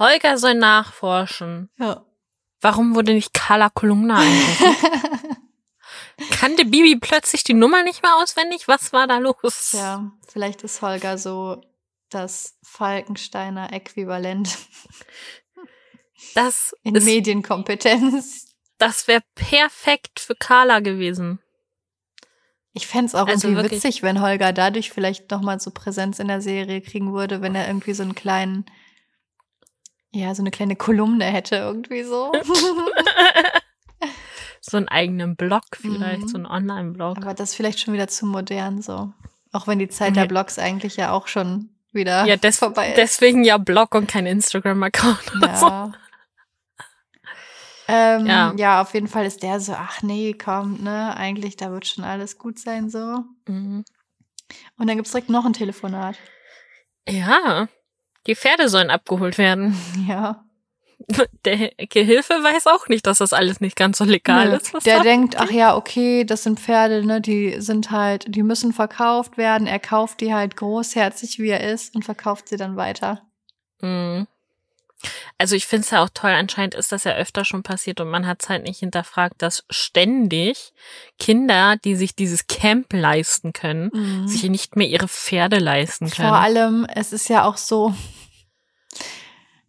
Holger soll nachforschen. Ja. Warum wurde nicht Carla Kolumna eingerufen? Kannte Bibi plötzlich die Nummer nicht mehr auswendig? Was war da los? Ja, vielleicht ist Holger so das Falkensteiner Äquivalent Das, in ist- Medienkompetenz. das wäre perfekt für Carla gewesen. Ich fänd's es auch Also irgendwie witzig, wenn Holger dadurch vielleicht nochmal so Präsenz in der Serie kriegen würde, wenn er irgendwie so einen kleinen, ja, so eine kleine Kolumne hätte, irgendwie so. So einen eigenen Blog vielleicht, Mhm. so einen Online-Blog. Aber das ist vielleicht schon wieder zu modern, so. Auch wenn die Zeit Nee. der Blogs eigentlich ja auch schon wieder Ja, des, vorbei ist. deswegen ja Blog und kein Instagram-Account. oder so. Ja. Ähm, Ja. ja. auf jeden Fall ist der so, ach nee, komm, ne, eigentlich, da wird schon alles gut sein, so. Mhm. Und dann gibt's direkt noch ein Telefonat. Ja, die Pferde sollen abgeholt werden. Ja. Der Gehilfe weiß auch nicht, dass das alles nicht ganz so legal Nö. ist. Der denkt, ach ja, okay, das sind Pferde, ne, die sind halt, die müssen verkauft werden. Er kauft die halt großherzig, wie er ist, und verkauft sie dann weiter. Mhm. Also ich finde es ja auch toll, anscheinend ist das ja öfter schon passiert und man hat es halt nicht hinterfragt, dass ständig Kinder, die sich dieses Camp leisten können, sich nicht mehr ihre Pferde leisten können. Vor allem, es ist ja auch so,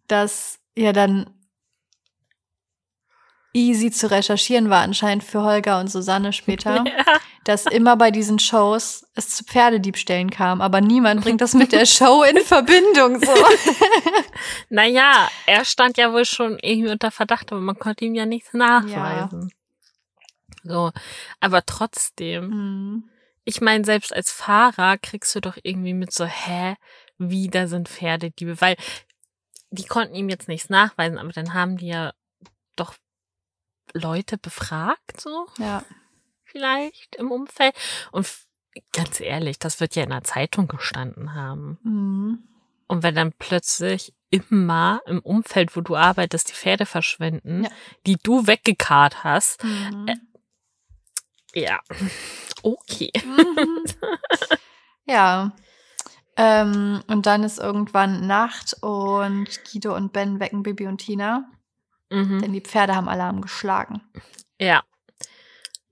dass ja dann easy zu recherchieren war anscheinend für Holger und Susanne später, Ja. dass immer bei diesen Shows es zu Pferdediebstählen kam, aber niemand bringt das mit der Show in Verbindung so. Naja, er stand ja wohl schon irgendwie unter Verdacht, aber man konnte ihm ja nichts nachweisen. So, aber trotzdem, Mhm. ich meine, selbst als Fahrer kriegst du doch irgendwie mit so, hä, wie da sind Pferdediebe, weil die konnten ihm jetzt nichts nachweisen, aber dann haben die ja Leute befragt, so Ja. vielleicht im Umfeld. Und ganz ehrlich, das wird ja in der Zeitung gestanden haben. Mhm. Und wenn dann plötzlich immer im Umfeld, wo du arbeitest, die Pferde verschwinden, Ja. die du weggekarrt hast, Mhm. ja, okay. Mhm. ja. Ähm, und dann ist irgendwann Nacht und Guido und Ben wecken Bibi und Tina, Mhm. denn die Pferde haben Alarm geschlagen. Ja.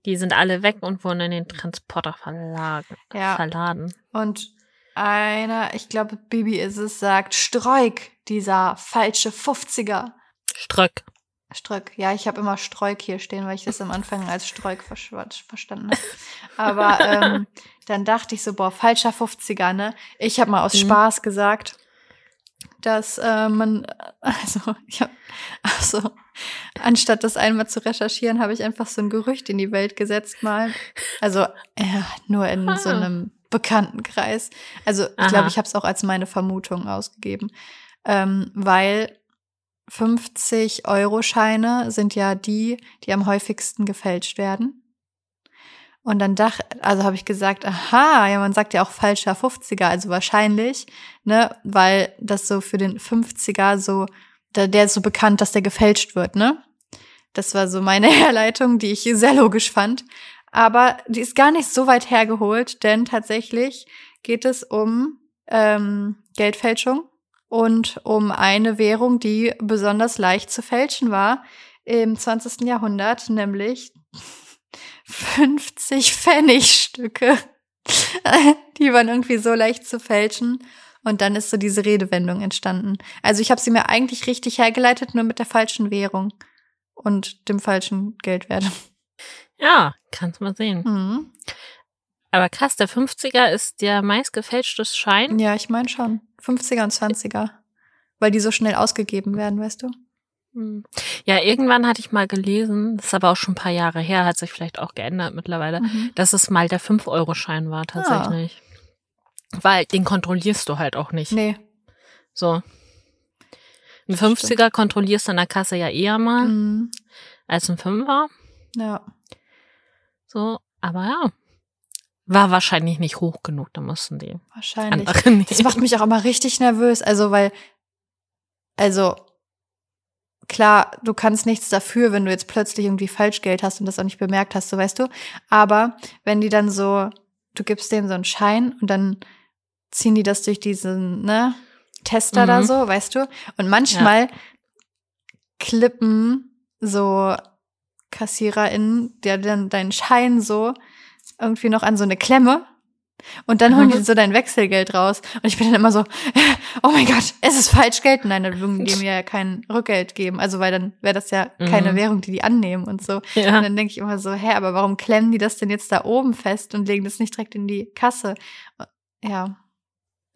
Die sind alle weg und wurden in den Transporter verlagen, Ja. verladen. Und einer, ich glaube, Bibi ist es, sagt, Streuk, dieser falsche 50er. Ströck. Ströck. Ja, ich habe immer Streuk hier stehen, weil ich das am Anfang als Streuk versch- verstanden habe. Aber ähm, dann dachte ich so, boah, falscher 50er, ne? Ich habe mal aus Mhm. Spaß gesagt, dass äh, man, also, ich hab, also, anstatt das einmal zu recherchieren, habe ich einfach so ein Gerücht in die Welt gesetzt mal. Also, ja, nur in so Ah. einem Bekanntenkreis. Also, ich glaube, ich habe es auch als meine Vermutung ausgegeben. Ähm, weil 50-Euro-Scheine sind ja die, die am häufigsten gefälscht werden. Und dann dachte, also habe ich gesagt, aha, ja, man sagt ja auch falscher 50er, also wahrscheinlich, ne, weil das so für den 50er so, der, der ist so bekannt, dass der gefälscht wird, ne? Das war so meine Herleitung, die ich sehr logisch fand. Aber die ist gar nicht so weit hergeholt, denn tatsächlich geht es um ähm, Geldfälschung und um eine Währung, die besonders leicht zu fälschen war im 20. Jahrhundert, nämlich 50 Pfennigstücke. Die waren irgendwie so leicht zu fälschen. Und dann ist so diese Redewendung entstanden. Also ich habe sie mir eigentlich richtig hergeleitet, nur mit der falschen Währung und dem falschen Geldwert. Ja, kannst mal sehen. Mhm. Aber krass, der 50er ist der meistgefälschte Schein. Ja, ich meine schon. 50er und 20er. Weil die so schnell ausgegeben werden, weißt du? Hm. Ja, irgendwann hatte ich mal gelesen, das ist aber auch schon ein paar Jahre her, hat sich vielleicht auch geändert mittlerweile, Mhm. dass es mal der 5-Euro-Schein war tatsächlich. Weil den kontrollierst du halt auch nicht. Nee. So. Ein Das 50er kontrollierst du an der Kasse ja eher mal Mhm. als ein 5er. Ja. So, aber ja. War wahrscheinlich nicht hoch genug, da mussten die Wahrscheinlich. Das macht mich auch immer richtig nervös. Also, weil, also, klar, du kannst nichts dafür, wenn du jetzt plötzlich irgendwie Falschgeld hast und das auch nicht bemerkt hast, so weißt du. Aber wenn die dann so, du gibst denen so einen Schein und dann ziehen die das durch diesen, ne, Tester da Mhm. so, weißt du. Und manchmal klippen so KassiererInnen dir dann deinen Schein so irgendwie noch an so eine Klemme und dann holen die Mhm. so dein Wechselgeld raus. Und ich bin dann immer so, oh mein Gott, es ist Falschgeld. Nein, dann würden die mir ja kein Rückgeld geben. Also, weil dann wäre das ja keine Mhm. Währung, die die annehmen und so. Und Ja. dann denke ich immer so, hä, aber warum klemmen die das denn jetzt da oben fest und legen das nicht direkt in die Kasse? Ja.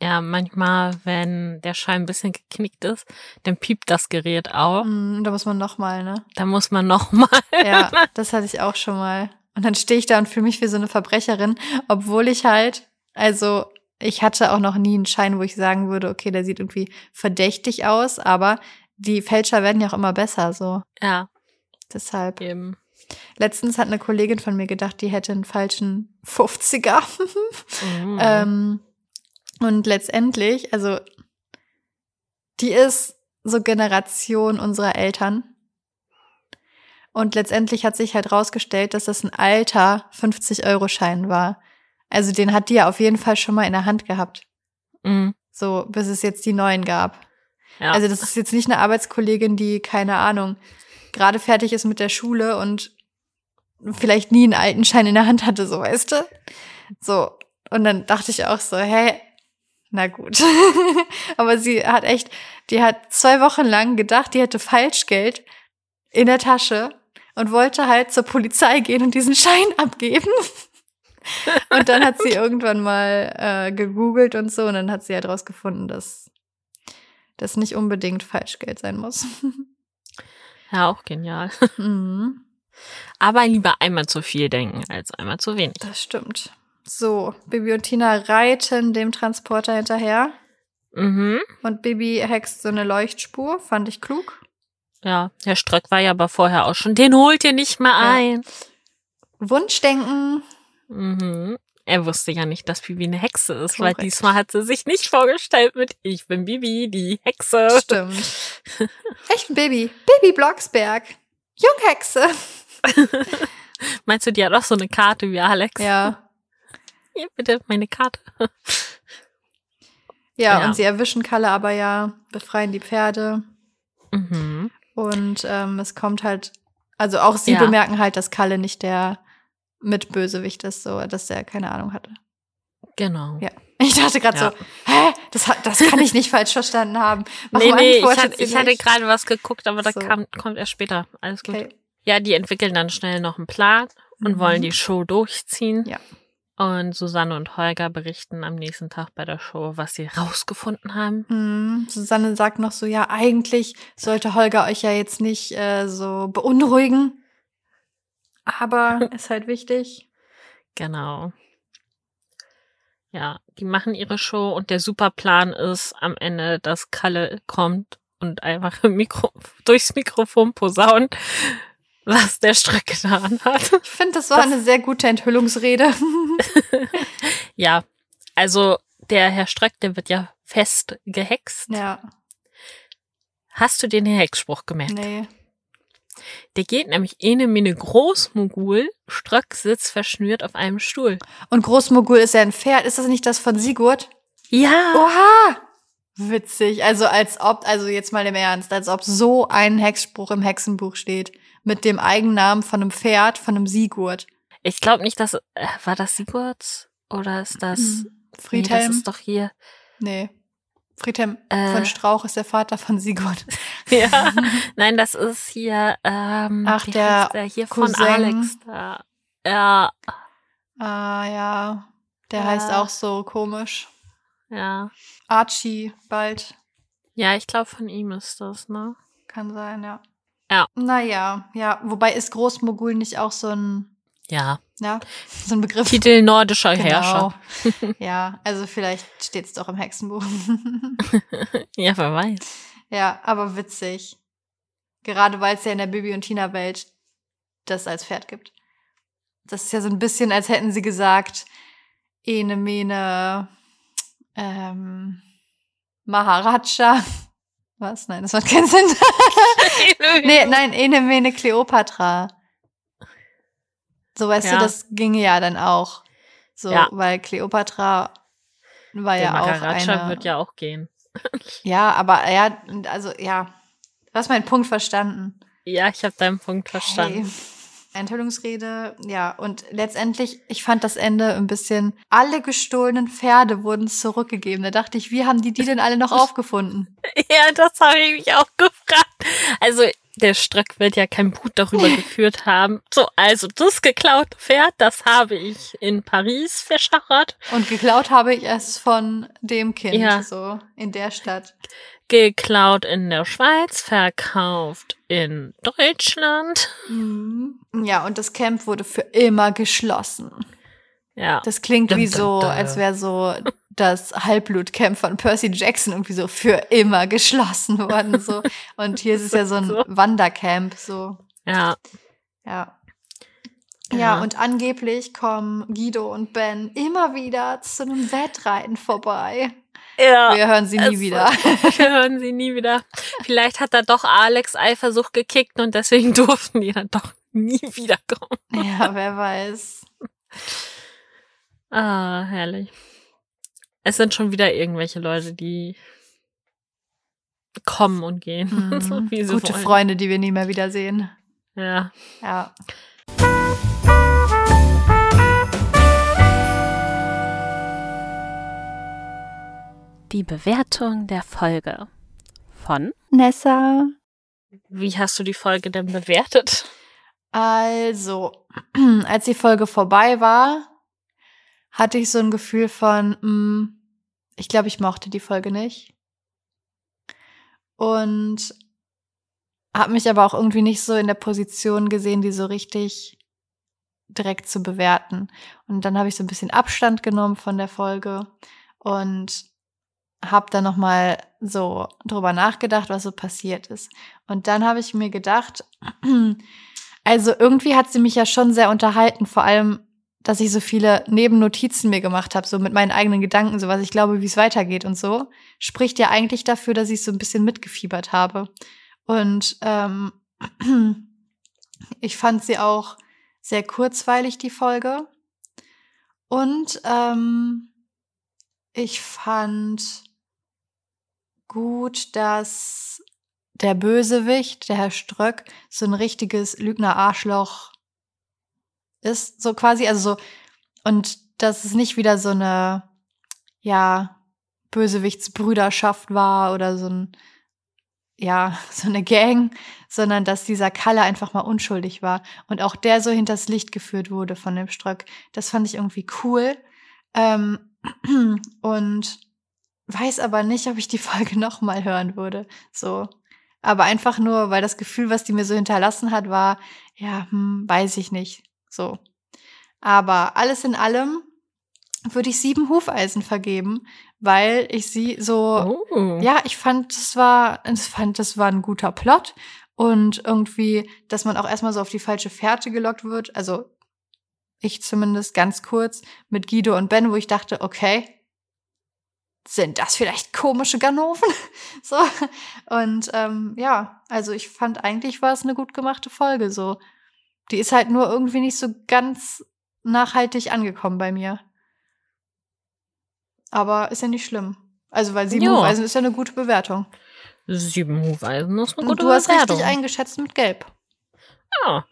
ja, manchmal, wenn der Schein ein bisschen geknickt ist, dann piept das Gerät auch. Mm, da muss man noch mal, ne? Da muss man noch mal. Ja, das hatte ich auch schon mal. Und dann stehe ich da und fühle mich wie so eine Verbrecherin, obwohl ich halt, also ich hatte auch noch nie einen Schein, wo ich sagen würde, okay, der sieht irgendwie verdächtig aus, aber die Fälscher werden ja auch immer besser, so. Ja, Deshalb. eben. Letztens hat eine Kollegin von mir gedacht, die hätte einen falschen 50er. Mhm. ähm, und letztendlich, also die ist so Generation unserer Eltern. Und letztendlich hat sich halt rausgestellt, dass das ein alter 50-Euro-Schein war. Also den hat die ja auf jeden Fall schon mal in der Hand gehabt. Mhm. So, bis es jetzt die neuen gab. Ja. Also das ist jetzt nicht eine Arbeitskollegin, die, keine Ahnung, gerade fertig ist mit der Schule und vielleicht nie einen alten Schein in der Hand hatte, so weißt du? So. Und dann dachte ich auch so, hey, na gut. Aber sie hat echt, die hat zwei Wochen lang gedacht, die hätte Falschgeld in der Tasche und wollte halt zur Polizei gehen und diesen Schein abgeben. Und dann hat sie irgendwann mal äh, gegoogelt und so und dann hat sie halt rausgefunden, dass das nicht unbedingt Falschgeld sein muss. ja, auch genial. mhm. Aber lieber einmal zu viel denken als einmal zu wenig. Das stimmt. So, Bibi und Tina reiten dem Transporter hinterher. Mhm. Und Bibi hext so eine Leuchtspur. Fand ich klug. Ja, Herr Ströck war ja aber vorher auch schon. Den holt ihr nicht mal Ja. ein. Wunschdenken. Mhm. Er wusste ja nicht, dass Bibi eine Hexe ist, weil Korrekt. diesmal hat sie sich nicht vorgestellt mit Ich bin Bibi, die Hexe. Stimmt. Echt ein Baby. Baby Blocksberg. Junghexe. Meinst du, die hat auch so eine Karte wie Alex? Ja. Hier, bitte, meine Karte. Ja, Ja. und sie erwischen Kalle aber ja, befreien die Pferde. Mhm. Und ähm, es kommt halt, also auch sie Ja. bemerken halt, dass Kalle nicht der Mitbösewicht ist, so, dass der keine Ahnung hatte. Genau. Ja. Ich dachte gerade Ja. so, hä, das, hat- das kann ich nicht falsch verstanden haben. Nee, Warum nee, ich, sie ich hatte gerade was geguckt, aber So. kam, kommt erst später. Alles gut. Okay. Ja, die entwickeln dann schnell noch einen Plan und Mhm. wollen die Show durchziehen. Ja. Und Susanne und Holger berichten am nächsten Tag bei der Show, was sie rausgefunden haben. Mhm. Susanne sagt noch so, ja, eigentlich sollte Holger euch ja jetzt nicht äh, so beunruhigen. Aber ist halt wichtig. Genau. Ja, die machen ihre Show und der Superplan ist am Ende, dass Kalle kommt und einfach im Mikro, durchs Mikrofon posaunt, was der Strick getan hat. Ich finde, das war Das- eine sehr gute Enthüllungsrede. Ja, also der Herr Ströck, der wird ja fest gehext. ja, Hast du den Hexspruch gemerkt? nee. Der geht nämlich ene mine Großmogul, Ströck sitzt verschnürt auf einem Stuhl. Und Großmogul ist ja ein Pferd. Ist das nicht das von Sigurd? Ja. Oha! Witzig. Also als ob, also jetzt mal im Ernst, als ob so ein Hexspruch im Hexenbuch steht. Mit dem Eigennamen von einem Pferd, von einem Sigurd. Ich glaube nicht, dass, äh, war das Sigurd? Oder ist das, nee, das Friedhelm? ist doch hier, nee. Friedhelm Äh. von Strauch ist der Vater von Sigurd. ja. Nein, das ist hier, ähm, Ach, der der hier von Cousin. Alex da. Ja, Ah ja, der Ja. heißt auch so komisch. ja. Archie bald. Ja, ich glaube, von ihm ist das, ne? Kann sein, ja. Ja. Naja, ja. Wobei ist Großmogul nicht auch so ein, Ja. ja, so ein Begriff? Titel nordischer Genau. Herrscher. ja, also vielleicht steht es doch im Hexenbuch. Ja, wer weiß. ja, aber witzig. Gerade weil es ja in der Bibi und Tina Welt das als Pferd gibt. Das ist ja so ein bisschen, als hätten sie gesagt, ene mene ähm, Maharaja. Was? Nein, das macht keinen Sinn. nee, nein, ene mene Kleopatra. So weißt Ja. du, das ginge ja dann auch. So, Ja. weil Kleopatra war Der ja auch eine. wird ja auch gehen. Ja, aber ja, also ja, du hast meinen Punkt verstanden. Ja, ich habe deinen Punkt verstanden. Hey. Enthüllungsrede, ja, und letztendlich, ich fand das Ende ein bisschen, alle gestohlenen Pferde wurden zurückgegeben. Da dachte ich, wie haben die die denn alle noch aufgefunden? Ja, das habe ich mich auch gefragt. Also, der Ströck wird ja kein Buch darüber geführt haben. So, also das geklaute Pferd, das habe ich in Paris verschachert. Und geklaut habe ich es von dem Kind, Ja. so in der Stadt. Geklaut in der Schweiz, verkauft in Deutschland. Mhm. Ja, und das Camp wurde für immer geschlossen. Ja. Das klingt Dum, wie so, dum. als wäre so das Halbblutcamp von Percy Jackson irgendwie so für immer geschlossen worden. So. Und hier ist es ja so ein. Wandercamp, so. Ja. Ja. Ja. Ja, und angeblich kommen Guido und Ben immer wieder zu einem Wettreiten vorbei. Ja. Wir hören sie nie es- wieder. Wir hören sie nie wieder. Vielleicht hat da doch Alex Eifersucht gekickt und deswegen durften die dann doch nie wiederkommen. ja, wer weiß. Ah, herrlich. Es sind schon wieder irgendwelche Leute, die kommen und gehen. so Mhm. wie sie Gute wollen. Freunde, die wir nie mehr wiedersehen. Ja. Ja. Die Bewertung der Folge von. Nessa. Wie hast du die Folge denn bewertet? Also, als die Folge vorbei war, hatte ich so ein Gefühl von, mh, ich glaube, ich mochte die Folge nicht. Und habe mich aber auch irgendwie nicht so in der Position gesehen, die so richtig direkt zu bewerten. Und dann habe ich so ein bisschen Abstand genommen von der Folge und habe dann noch mal so drüber nachgedacht, was so passiert ist. Und dann habe ich mir gedacht, also irgendwie hat sie mich ja schon sehr unterhalten, vor allem, dass ich so viele Nebennotizen mir gemacht habe, so mit meinen eigenen Gedanken, so was ich glaube, wie es weitergeht und so, spricht ja eigentlich dafür, dass ich so ein bisschen mitgefiebert habe. Und ähm, ich fand sie auch sehr kurzweilig, die Folge. Und ähm, ich fand gut, dass der Bösewicht, der Herr Ströck, so ein richtiges Lügner-Arschloch ist, so quasi, also so, und dass es nicht wieder so eine, ja, Bösewichtsbrüderschaft war oder so ein, ja, so eine Gang, sondern dass dieser Kalle einfach mal unschuldig war und auch der so hinters Licht geführt wurde von dem Ströck. Das fand ich irgendwie cool. Ähm, und weiß aber nicht, ob ich die Folge nochmal hören würde. So. Aber einfach nur, weil das Gefühl, was die mir so hinterlassen hat, war, ja, hm, weiß ich nicht. So. Aber alles in allem würde ich sieben Hufeisen vergeben, weil ich sie so, oh. ja, ich fand, das war, ich fand, das war ein guter Plot und irgendwie, dass man auch erstmal so auf die falsche Fährte gelockt wird. Also ich zumindest ganz kurz mit Guido und Ben, wo ich dachte, okay, sind das vielleicht komische Ganoven? so. Und ähm, ja, also ich fand eigentlich war es eine gut gemachte Folge. So. Die ist halt nur irgendwie nicht so ganz nachhaltig angekommen bei mir. Aber ist ja nicht schlimm. Also, weil sieben jo. Hufeisen ist ja eine gute Bewertung. Sieben Hufeisen ist eine gute Und du hast richtig eingeschätzt mit Gelb. Ja.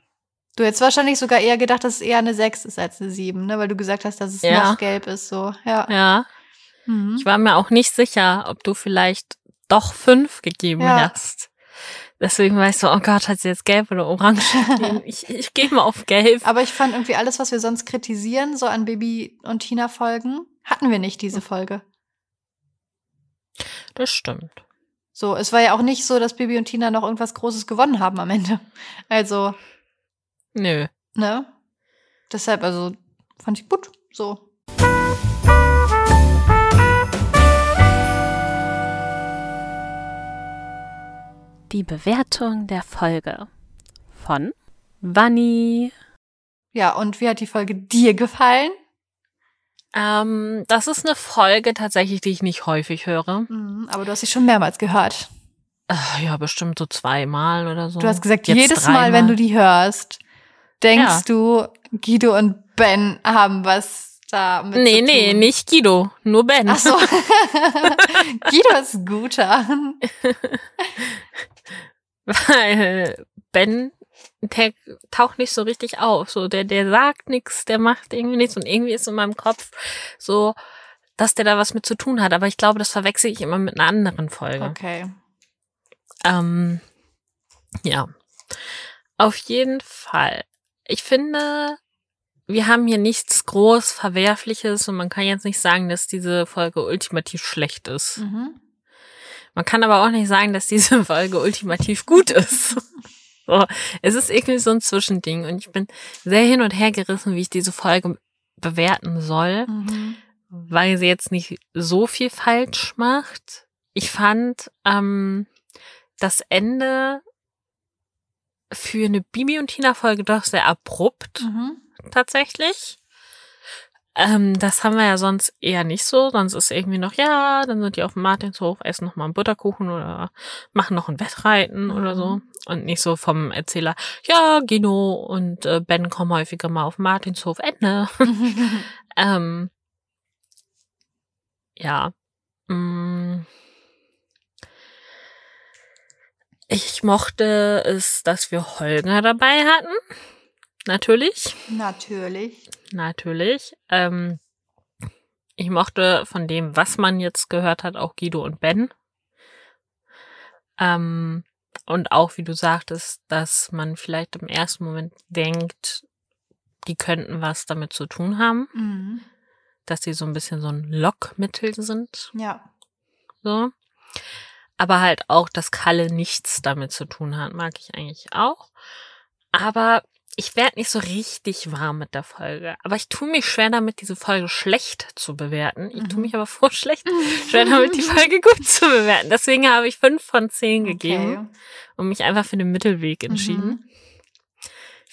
Du hättest wahrscheinlich sogar eher gedacht, dass es eher eine 6 ist als eine 7, ne? Weil du gesagt hast, dass es ja. noch gelb ist, so. Ja. Ja. Mhm. Ich war mir auch nicht sicher, ob du vielleicht doch 5 gegeben ja. hast. Deswegen war ich so, oh Gott, hat sie jetzt gelb oder orange Ich, ich gehe mal auf gelb. Aber ich fand irgendwie alles, was wir sonst kritisieren, so an Baby und Tina Folgen, hatten wir nicht diese Folge. Das stimmt. So, es war ja auch nicht so, dass Baby und Tina noch irgendwas Großes gewonnen haben am Ende. Also. Nö. Ne? Deshalb, also, fand ich gut. So. Die Bewertung der Folge von Vanni. Ja, und wie hat die Folge dir gefallen? Ähm, das ist eine Folge tatsächlich, die ich nicht häufig höre. Mhm, aber du hast sie schon mehrmals gehört. Äh, ja, bestimmt so zweimal oder so. Du hast gesagt, Jetzt jedes dreimal. Mal, wenn du die hörst, denkst ja. du, Guido und Ben haben was da mit Nee, nee, nicht Guido, nur Ben. Ach so. Guido ist guter. Weil Ben der taucht nicht so richtig auf. So, der, der sagt nichts, der macht irgendwie nichts und irgendwie ist in meinem Kopf so, dass der da was mit zu tun hat. Aber ich glaube, das verwechsel ich immer mit einer anderen Folge. Okay. Ähm, ja. Auf jeden Fall. Ich finde, wir haben hier nichts groß Verwerfliches und man kann jetzt nicht sagen, dass diese Folge ultimativ schlecht ist. Mhm. Man kann aber auch nicht sagen, dass diese Folge ultimativ gut ist. So, es ist irgendwie so ein Zwischending und ich bin sehr hin und her gerissen, wie ich diese Folge bewerten soll, mhm. weil sie jetzt nicht so viel falsch macht. Ich fand ähm, das Ende für eine Bibi und Tina Folge doch sehr abrupt mhm. tatsächlich. Ähm, das haben wir ja sonst eher nicht so. Sonst ist irgendwie noch, ja, dann sind die auf dem Martinshof, essen noch mal einen Butterkuchen oder machen noch ein Wettreiten mhm. oder so. Und nicht so vom Erzähler, ja, Gino und äh, Ben kommen häufiger mal auf Martinshof, Ende. ähm, ja. Mm. Ich mochte es, dass wir Holger dabei hatten. Natürlich. Natürlich. Natürlich. Ähm, ich mochte von dem, was man jetzt gehört hat, auch Guido und Ben. Ähm, und auch, wie du sagtest, dass man vielleicht im ersten Moment denkt, die könnten was damit zu tun haben. Mhm. Dass sie so ein bisschen so ein Lockmittel sind. Ja. So. Aber halt auch, dass Kalle nichts damit zu tun hat, mag ich eigentlich auch. Aber ich werde nicht so richtig warm mit der Folge. Aber ich tue mich schwer damit, diese Folge schlecht zu bewerten. Ich tue Mhm. mich aber vor schlecht schwer damit, die Folge gut zu bewerten. Deswegen habe ich fünf von zehn gegeben und mich einfach für den Mittelweg entschieden. Mhm.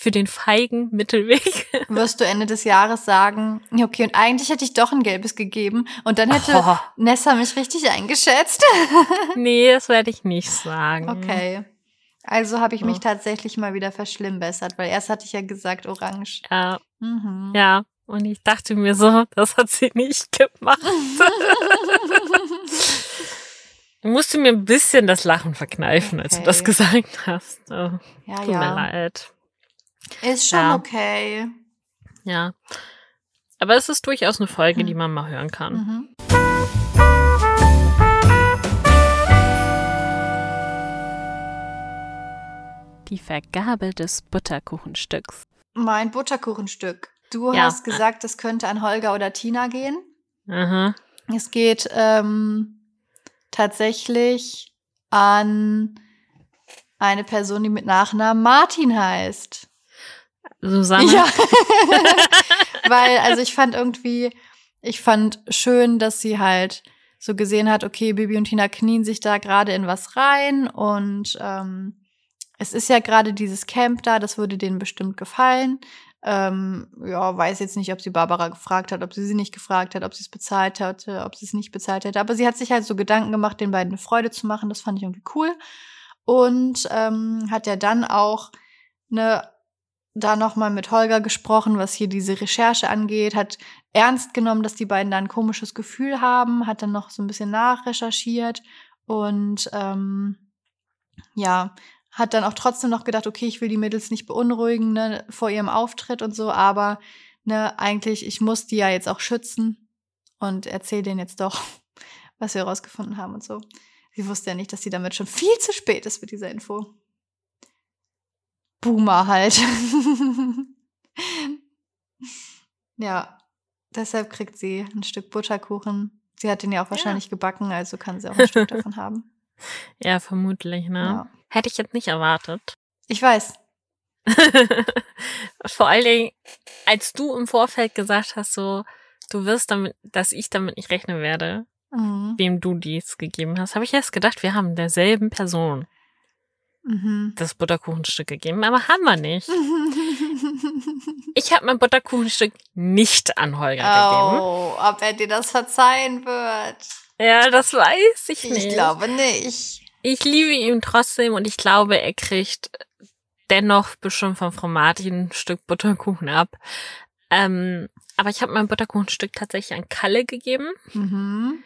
Für den feigen Mittelweg. Wirst du Ende des Jahres sagen, okay, und eigentlich hätte ich doch ein gelbes gegeben und dann hätte Oh, Nessa mich richtig eingeschätzt. nee, das werde ich nicht sagen. Okay. Also habe ich mich Oh. tatsächlich mal wieder verschlimmbessert, weil erst hatte ich ja gesagt orange. Ja, Mhm. ja. Und ich dachte mir so, das hat sie nicht gemacht. Du musst mir ein bisschen das Lachen verkneifen, als du Okay. das gesagt hast. Oh, ja, tut mir ja. leid. Ist schon Ja. okay. Ja. Aber es ist durchaus eine Folge, Hm. die man mal hören kann. Mhm. Die Vergabe des Butterkuchenstücks. Mein Butterkuchenstück. Du Ja. hast gesagt, es könnte an Holger oder Tina gehen. Aha. Es geht ähm, tatsächlich an eine Person, die mit Nachnamen Martin heißt. Susanne. Ja. Weil, also ich fand irgendwie, ich fand schön, dass sie halt so gesehen hat, okay, Bibi und Tina knien sich da gerade in was rein und ähm, es ist ja gerade dieses Camp da, das würde denen bestimmt gefallen. Ähm, ja, weiß jetzt nicht, ob sie Barbara gefragt hat, ob sie sie nicht gefragt hat, ob sie es bezahlt hatte, ob sie es nicht bezahlt hätte. Aber sie hat sich halt so Gedanken gemacht, den beiden eine Freude zu machen. Das fand ich irgendwie cool. Und ähm, hat ja dann auch eine da nochmal mit Holger gesprochen, was hier diese Recherche angeht, hat ernst genommen, dass die beiden da ein komisches Gefühl haben, hat dann noch so ein bisschen nachrecherchiert und ähm, ja, hat dann auch trotzdem noch gedacht, okay, ich will die Mädels nicht beunruhigen ne, vor ihrem Auftritt und so, aber ne, eigentlich, ich muss die ja jetzt auch schützen und erzähle denen jetzt doch, was wir herausgefunden haben und so. Sie wusste ja nicht, dass sie damit schon viel zu spät ist mit dieser Info. Boomer halt. ja, deshalb kriegt sie ein Stück Butterkuchen. Sie hat den ja auch wahrscheinlich gebacken, also kann sie auch ein Stück davon haben. Ja, vermutlich, ne? Ja. Hätte ich jetzt nicht erwartet. Ich weiß. Vor allen Dingen, als du im Vorfeld gesagt hast, so, du wirst damit, dass ich damit nicht rechnen werde, Mhm. wem du dies gegeben hast, habe ich erst gedacht, wir haben derselben Person Mhm. das Butterkuchenstück gegeben, aber haben wir nicht. Ich habe mein Butterkuchenstück nicht an Holger gegeben. oh, ob er dir das verzeihen wird. Ja, das weiß ich Ich nicht. glaube nicht. Ich liebe ihn trotzdem und ich glaube, er kriegt dennoch bestimmt von Frau Martin ein Stück Butterkuchen ab. Ähm, aber ich habe mein Butterkuchenstück tatsächlich an Kalle gegeben, Mhm.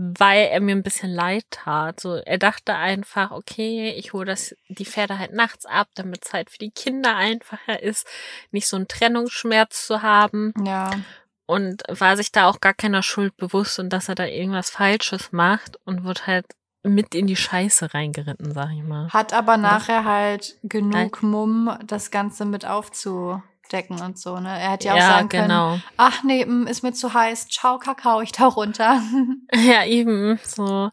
Weil er mir ein bisschen leid tat. So, er dachte einfach, okay, ich hole das die Pferde halt nachts ab, damit es halt für die Kinder einfacher ist, nicht so einen Trennungsschmerz zu haben Ja. und war sich da auch gar keiner Schuld bewusst und dass er da irgendwas Falsches macht und wird halt mit in die Scheiße reingeritten, sag ich mal. Hat aber nachher halt genug Mumm, das Ganze mit aufzudecken und so, ne? Er hätte ja auch Ja, sagen können, genau. ach nee, mm, ist mir zu heiß, ciao Kakao, ich tauch runter. Ja, eben. So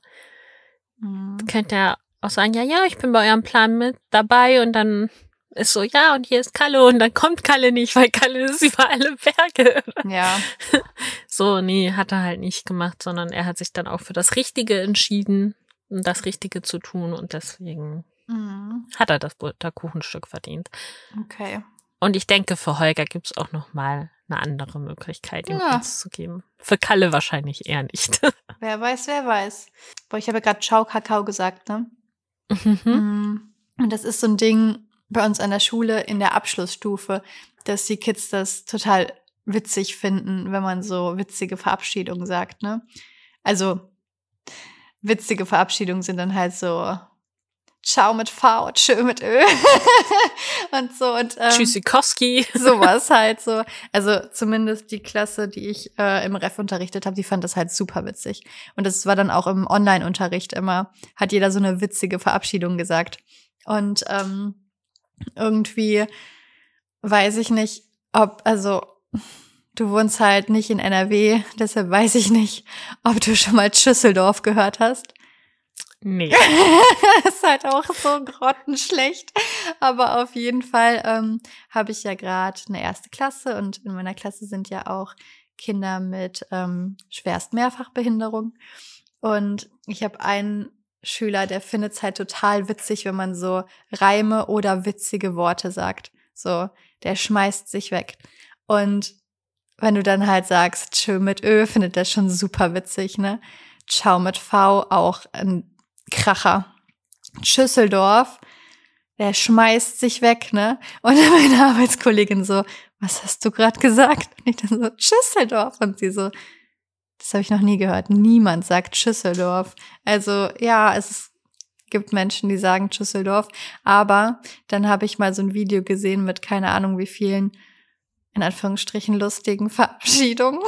Mhm. könnt ihr auch sagen, ja, ja, ich bin bei eurem Plan mit dabei und dann ist so, ja, und hier ist Kalle und dann kommt Kalle nicht, weil Kalle ist über alle Berge. ja. So, nee, hat er halt nicht gemacht, sondern er hat sich dann auch für das Richtige entschieden und das Richtige zu tun und deswegen Mhm. hat er das Butterkuchenstück verdient. Okay. Und ich denke, für Holger gibt's auch noch mal eine andere Möglichkeit, ihm Ja. zu geben. Für Kalle wahrscheinlich eher nicht. Wer weiß, wer weiß. Boah, ich habe ja gerade Ciao Kakao gesagt, ne? Mhm. Mhm. Und das ist so ein Ding bei uns an der Schule in der Abschlussstufe, dass die Kids das total witzig finden, wenn man so witzige Verabschiedungen sagt, ne? Also witzige Verabschiedungen sind dann halt so Ciao mit V, Tschö mit Ö und so und ähm, Tschüssikowski. sowas halt so. Also zumindest die Klasse, die ich äh, im Ref unterrichtet habe, die fand das halt super witzig. Und das war dann auch im Online-Unterricht immer, hat jeder so eine witzige Verabschiedung gesagt. Und ähm, irgendwie weiß ich nicht, ob, also du wohnst halt nicht in NRW, deshalb weiß ich nicht, ob du schon mal Schüsseldorf gehört hast. Nee. ist halt auch so grottenschlecht. Aber auf jeden Fall ähm, habe ich ja gerade eine erste Klasse und in meiner Klasse sind ja auch Kinder mit ähm, schwerst Mehrfachbehinderung. Und ich habe einen Schüler, der findet es halt total witzig, wenn man so Reime oder witzige Worte sagt. So, der schmeißt sich weg. Und wenn du dann halt sagst, tschö mit Ö, findet er schon super witzig, ne? Ciao mit V, auch ein Kracher. Schüsseldorf, der schmeißt sich weg, ne? Und meine Arbeitskollegin so, was hast du gerade gesagt? Und ich dann so, Schüsseldorf. Und sie so, das habe ich noch nie gehört. Niemand sagt Schüsseldorf. Also ja, es gibt Menschen, die sagen Schüsseldorf. Aber dann habe ich mal so ein Video gesehen mit keine Ahnung wie vielen, in Anführungsstrichen, lustigen Verabschiedungen.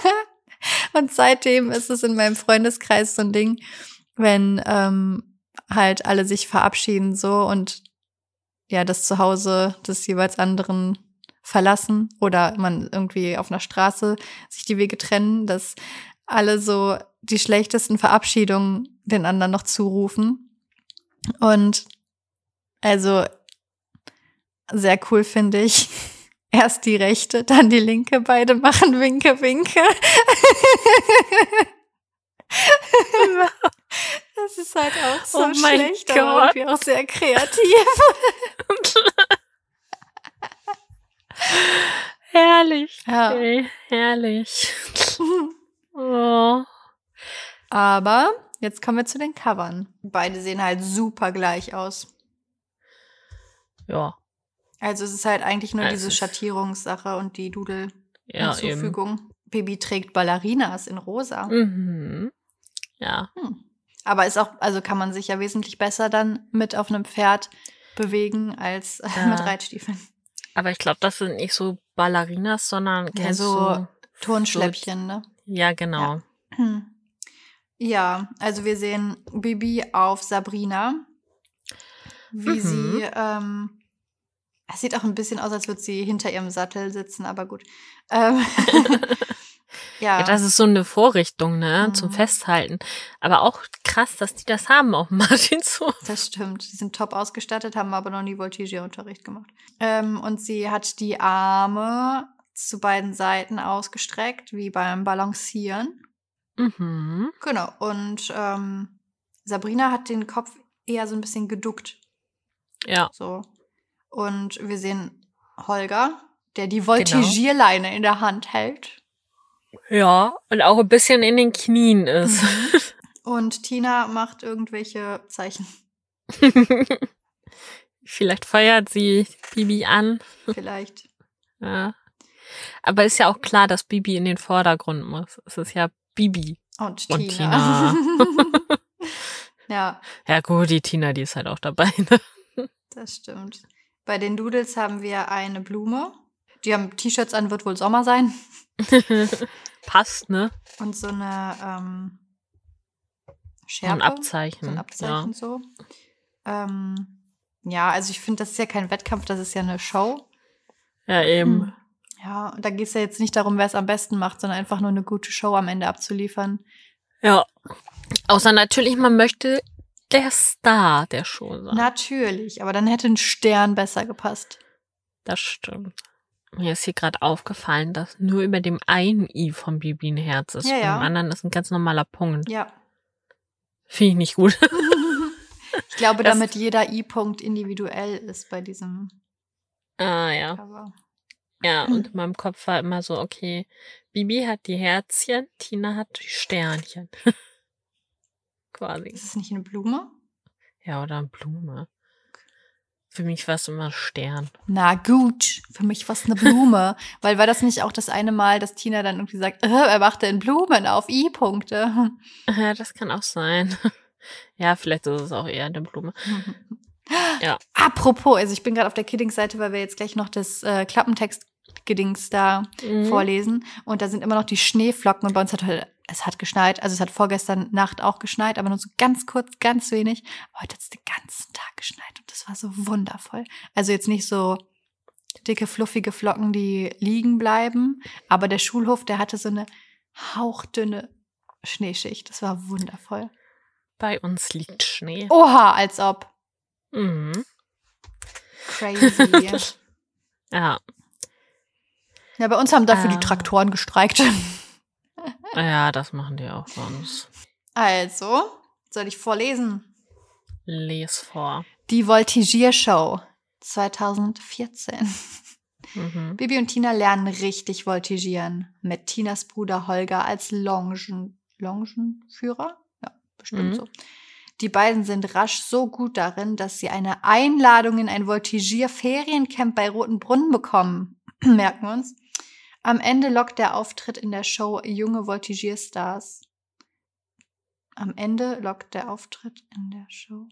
Und seitdem ist es in meinem Freundeskreis so ein Ding, wenn ähm, halt alle sich verabschieden so und ja, das Zuhause des jeweils anderen verlassen oder man irgendwie auf einer Straße sich die Wege trennen, dass alle so die schlechtesten Verabschiedungen den anderen noch zurufen. Und also sehr cool finde ich. Erst die rechte, dann die linke, beide machen Winke, Winke. Das ist halt auch so Oh mein schlecht, Gott. aber irgendwie auch sehr kreativ. herrlich. Ja. Ey, herrlich. Oh. Aber jetzt kommen wir zu den Covern. Beide sehen halt super gleich aus. Ja, Also es ist halt eigentlich nur Es diese Schattierungssache und die ja, eben. Doodle-Hinzufügung. Baby trägt Ballerinas in rosa. Mhm. Ja, Hm. Aber ist auch, also kann man sich ja wesentlich besser dann mit auf einem Pferd bewegen als Ja. mit Reitstiefeln. aber ich glaube, das sind nicht so Ballerinas, sondern Ja, so Turnschläppchen, ne? Ja, genau. Hm. Ja, also wir sehen Bibi auf Sabrina, wie Mhm. sie, ähm, es sieht auch ein bisschen aus, als würde sie hinter ihrem Sattel sitzen, aber gut. Ähm, ja, Ja, das ist so eine Vorrichtung, ne, zum Mhm. Festhalten. Aber auch krass, dass die das haben auf Martinshof. das stimmt. Sie sind top ausgestattet, haben aber noch nie Voltigierunterricht gemacht. Ähm, und sie hat die Arme zu beiden Seiten ausgestreckt, wie beim Balancieren. Mhm. Genau. Und ähm, Sabrina hat den Kopf eher so ein bisschen geduckt. Ja, So. Und wir sehen Holger, der Genau. die Voltigierleine in der Hand hält. Ja, und auch ein bisschen in den Knien ist. Und Tina macht irgendwelche Zeichen. Vielleicht feuert sie Bibi an. Vielleicht. Ja. Aber ist ja auch klar, dass Bibi in den Vordergrund muss. Es ist ja Bibi. Und Und Tina. ja, Ja gut, die Tina, die ist halt auch dabei. Ne? das stimmt. Bei den Doodles haben wir eine Blume. Die haben T-Shirts an, wird wohl Sommer sein. Passt, ne? Und so eine ähm, So Schärpe. ein Abzeichen. So ein Abzeichen so. Ähm, ja, also ich finde, das ist ja kein Wettkampf, das ist ja eine Show. Ja, ja eben. Hm. Ja, und da geht es ja jetzt nicht darum, wer es am besten macht, sondern einfach nur eine gute Show am Ende abzuliefern. Ja. Außer natürlich, man möchte der Star der Show sein. Natürlich, aber dann hätte ein Stern besser gepasst. Das stimmt. Mir ist hier gerade aufgefallen, dass nur über dem einen I von Bibi ein Herz ist. Ja, ja. dem anderen ist ein ganz normaler Punkt. Ja. Finde ich nicht gut. Ich glaube, Das- damit jeder I-Punkt individuell ist bei diesem ah, ja. Cover. Ja, und in meinem Kopf war immer so, okay, Bibi hat die Herzchen, Tina hat die Sternchen. Quasi. Ist es nicht eine Blume? Ja, oder eine Blume. Für mich war es immer Stern. Na gut, für mich war es eine Blume. Weil war das nicht auch das eine Mal, dass Tina dann irgendwie sagt, äh, er macht denn Blumen auf I-Punkte? Ja, das kann auch sein. Ja, vielleicht ist es auch eher eine Blume. Ja. Apropos, also ich bin gerade auf der Kiddings-Seite, weil wir jetzt gleich noch das äh, Klappentext-Gedings da Mhm. vorlesen. Und da sind immer noch die Schneeflocken und bei uns hat heute, es hat geschneit. Also es hat vorgestern Nacht auch geschneit, aber nur so ganz kurz, ganz wenig. Heute hat es den ganzen Tag geschneit und das war so wundervoll. Also jetzt nicht so dicke, fluffige Flocken, die liegen bleiben, aber der Schulhof, der hatte so eine hauchdünne Schneeschicht. Das war wundervoll. Bei uns liegt Schnee. Oha, als ob. Mhm. Crazy. Ja. ja, bei uns haben dafür Ah. die Traktoren gestreikt. Ja, das machen die auch uns. Also, soll ich vorlesen? Les vor. Die Voltigiershow 2014. Mhm. Bibi und Tina lernen richtig voltigieren. Mit Tinas Bruder Holger als Longen, Longenführer? Ja, bestimmt Mhm. so. Die beiden sind rasch so gut darin, dass sie eine Einladung in ein Voltigier-Feriencamp bei Roten Brunnen bekommen. Merken wir uns. Am Ende lockt der Auftritt in der Show junge Voltigierstars. Am Ende lockt der Auftritt in der Show.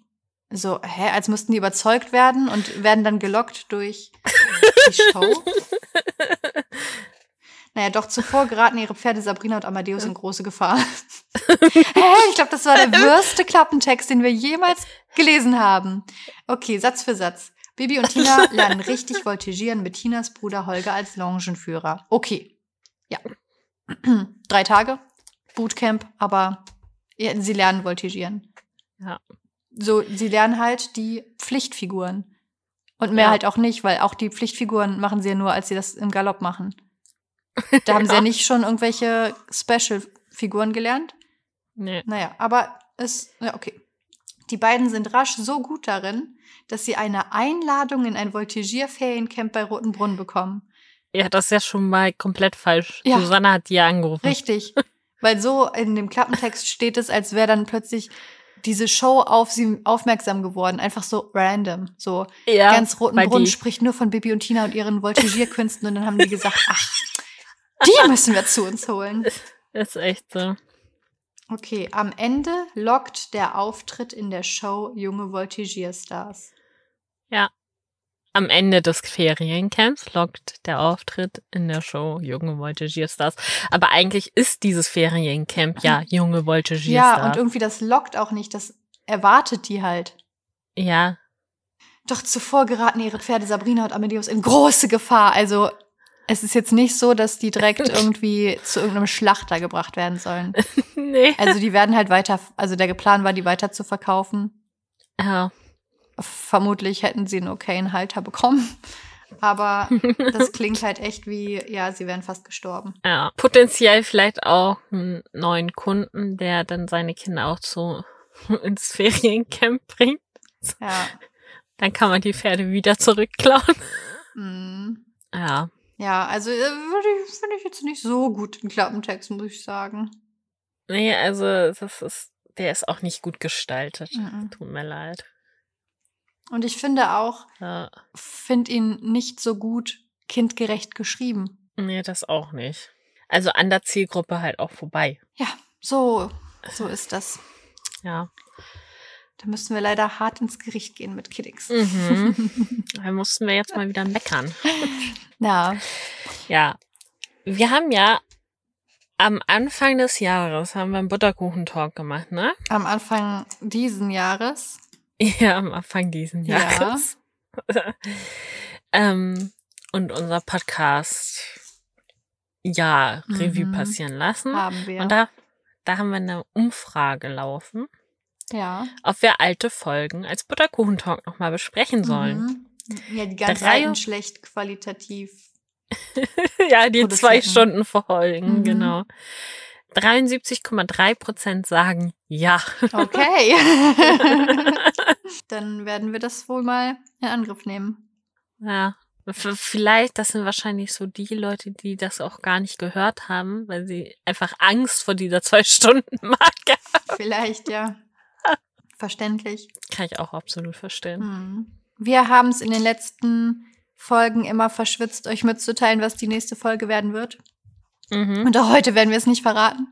So, hä, als müssten die überzeugt werden und werden dann gelockt durch die Show. Naja, doch zuvor geraten ihre Pferde Sabrina und Amadeus in große Gefahr. Hä, ich glaube, das war der würste Klappentext, den wir jemals gelesen haben. Okay, Satz für Satz. Bibi und Tina lernen richtig voltigieren mit Tinas Bruder Holger als Longenführer. Okay. Ja. Drei Tage. Bootcamp, aber ja, sie lernen voltigieren. Ja. So, sie lernen halt die Pflichtfiguren. Und mehr Ja. halt auch nicht, weil auch die Pflichtfiguren machen sie ja nur, als sie das im Galopp machen. Da haben sie ja nicht schon irgendwelche Special-Figuren gelernt. Nee. Naja, aber es, ja, okay. Die beiden sind rasch so gut darin, dass sie eine Einladung in ein Voltigier-Feriencamp bei Rotenbrunn bekommen. Ja, das ist ja schon mal komplett falsch. Ja. Susanne hat die ja angerufen. Richtig. Weil so in dem Klappentext steht es, als wäre dann plötzlich diese Show auf sie aufmerksam geworden. Einfach so random. So Ja, ganz Rotenbrunn spricht nur von Bibi und Tina und ihren Voltigierkünsten und dann haben die gesagt, ach, die müssen wir zu uns holen. Ist echt so. Okay, am Ende lockt der Auftritt in der Show junge Voltigierstars. Am Ende des Feriencamps lockt der Auftritt in der Show Junge Voltigierstars. Aber eigentlich ist dieses Feriencamp ja Junge Voltigierstars. Ja, und irgendwie das lockt auch nicht, das erwartet die halt. Ja, Doch zuvor geraten ihre Pferde Sabrina und Amadeus in große Gefahr. Also es ist jetzt nicht so, dass die direkt irgendwie zu irgendeinem Schlachter gebracht werden sollen. nee. Also die werden halt weiter, also der Plan war, die weiter zu verkaufen. Ja, Vermutlich hätten sie einen okayen Halter bekommen. Aber das klingt halt echt wie, ja, sie wären fast gestorben. ja. Potenziell vielleicht auch einen neuen Kunden, der dann seine Kinder auch zu ins Feriencamp bringt. Ja. Dann kann man die Pferde wieder zurückklauen. Mm. Ja. Ja, also äh, würde ich, finde ich jetzt nicht so gut im Klappentext, muss ich sagen. Nee, also das ist, der ist auch nicht gut gestaltet. Mhm. Tut mir leid. Und ich finde auch, Ja. finde ihn nicht so gut kindgerecht geschrieben. Nee, das auch nicht. Also an der Zielgruppe halt auch vorbei. Ja, so, so ist das. Ja. Da müssen wir leider hart ins Gericht gehen mit Kiddix. Mhm. Da mussten wir jetzt mal wieder meckern. Ja, Ja. Wir haben ja am Anfang des Jahres haben wir einen Butterkuchentalk gemacht, ne? am Anfang diesen Jahres. Ja, am Anfang diesen Ja. Jahres. ähm, und unser Podcast ja Revue Mhm. passieren lassen. Haben wir. Und da, da haben wir eine Umfrage laufen, ja. ob wir alte Folgen als Butterkuchentalk nochmal besprechen sollen. Mhm. Ja, die ganz Drei- alten schlecht qualitativ. ja, die zwei. Stunden Folgen, Mhm. genau. 73,3 Prozent sagen ja. Okay. Dann werden wir das wohl mal in Angriff nehmen. Ja. Vielleicht, das sind wahrscheinlich so die Leute, die das auch gar nicht gehört haben, weil sie einfach Angst vor dieser zwei Stunden Marke haben. Vielleicht, ja. Verständlich. Kann ich auch absolut verstehen. Mhm. Wir haben es in den letzten Folgen immer verschwitzt, euch mitzuteilen, was die nächste Folge werden wird. Mhm. Und auch heute werden wir es nicht verraten.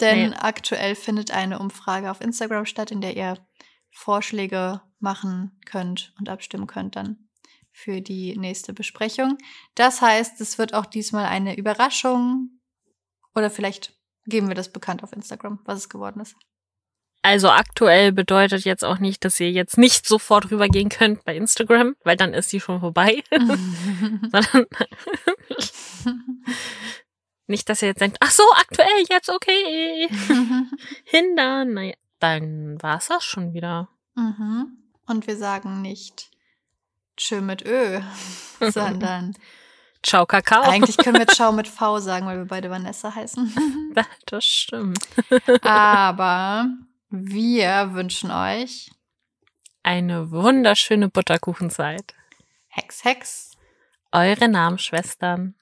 Denn Nee. aktuell findet eine Umfrage auf Instagram statt, in der ihr Vorschläge machen könnt und abstimmen könnt dann für die nächste Besprechung. Das heißt, es wird auch diesmal eine Überraschung oder vielleicht geben wir das bekannt auf Instagram, was es geworden ist. Also aktuell bedeutet jetzt auch nicht, dass ihr jetzt nicht sofort rübergehen könnt bei Instagram, weil dann ist sie schon vorbei. Sondern nicht, dass ihr jetzt denkt, ach so, aktuell jetzt, okay. Hindern. Naja, dann war's das schon wieder. Mhm. Und wir sagen nicht Tschö mit Ö, sondern Ciao Kakao. Eigentlich können wir Ciao mit V sagen, weil wir beide Vanessa heißen. das stimmt. Aber wir wünschen euch eine wunderschöne Butterkuchenzeit. Hex, Hex. Eure Namensschwestern.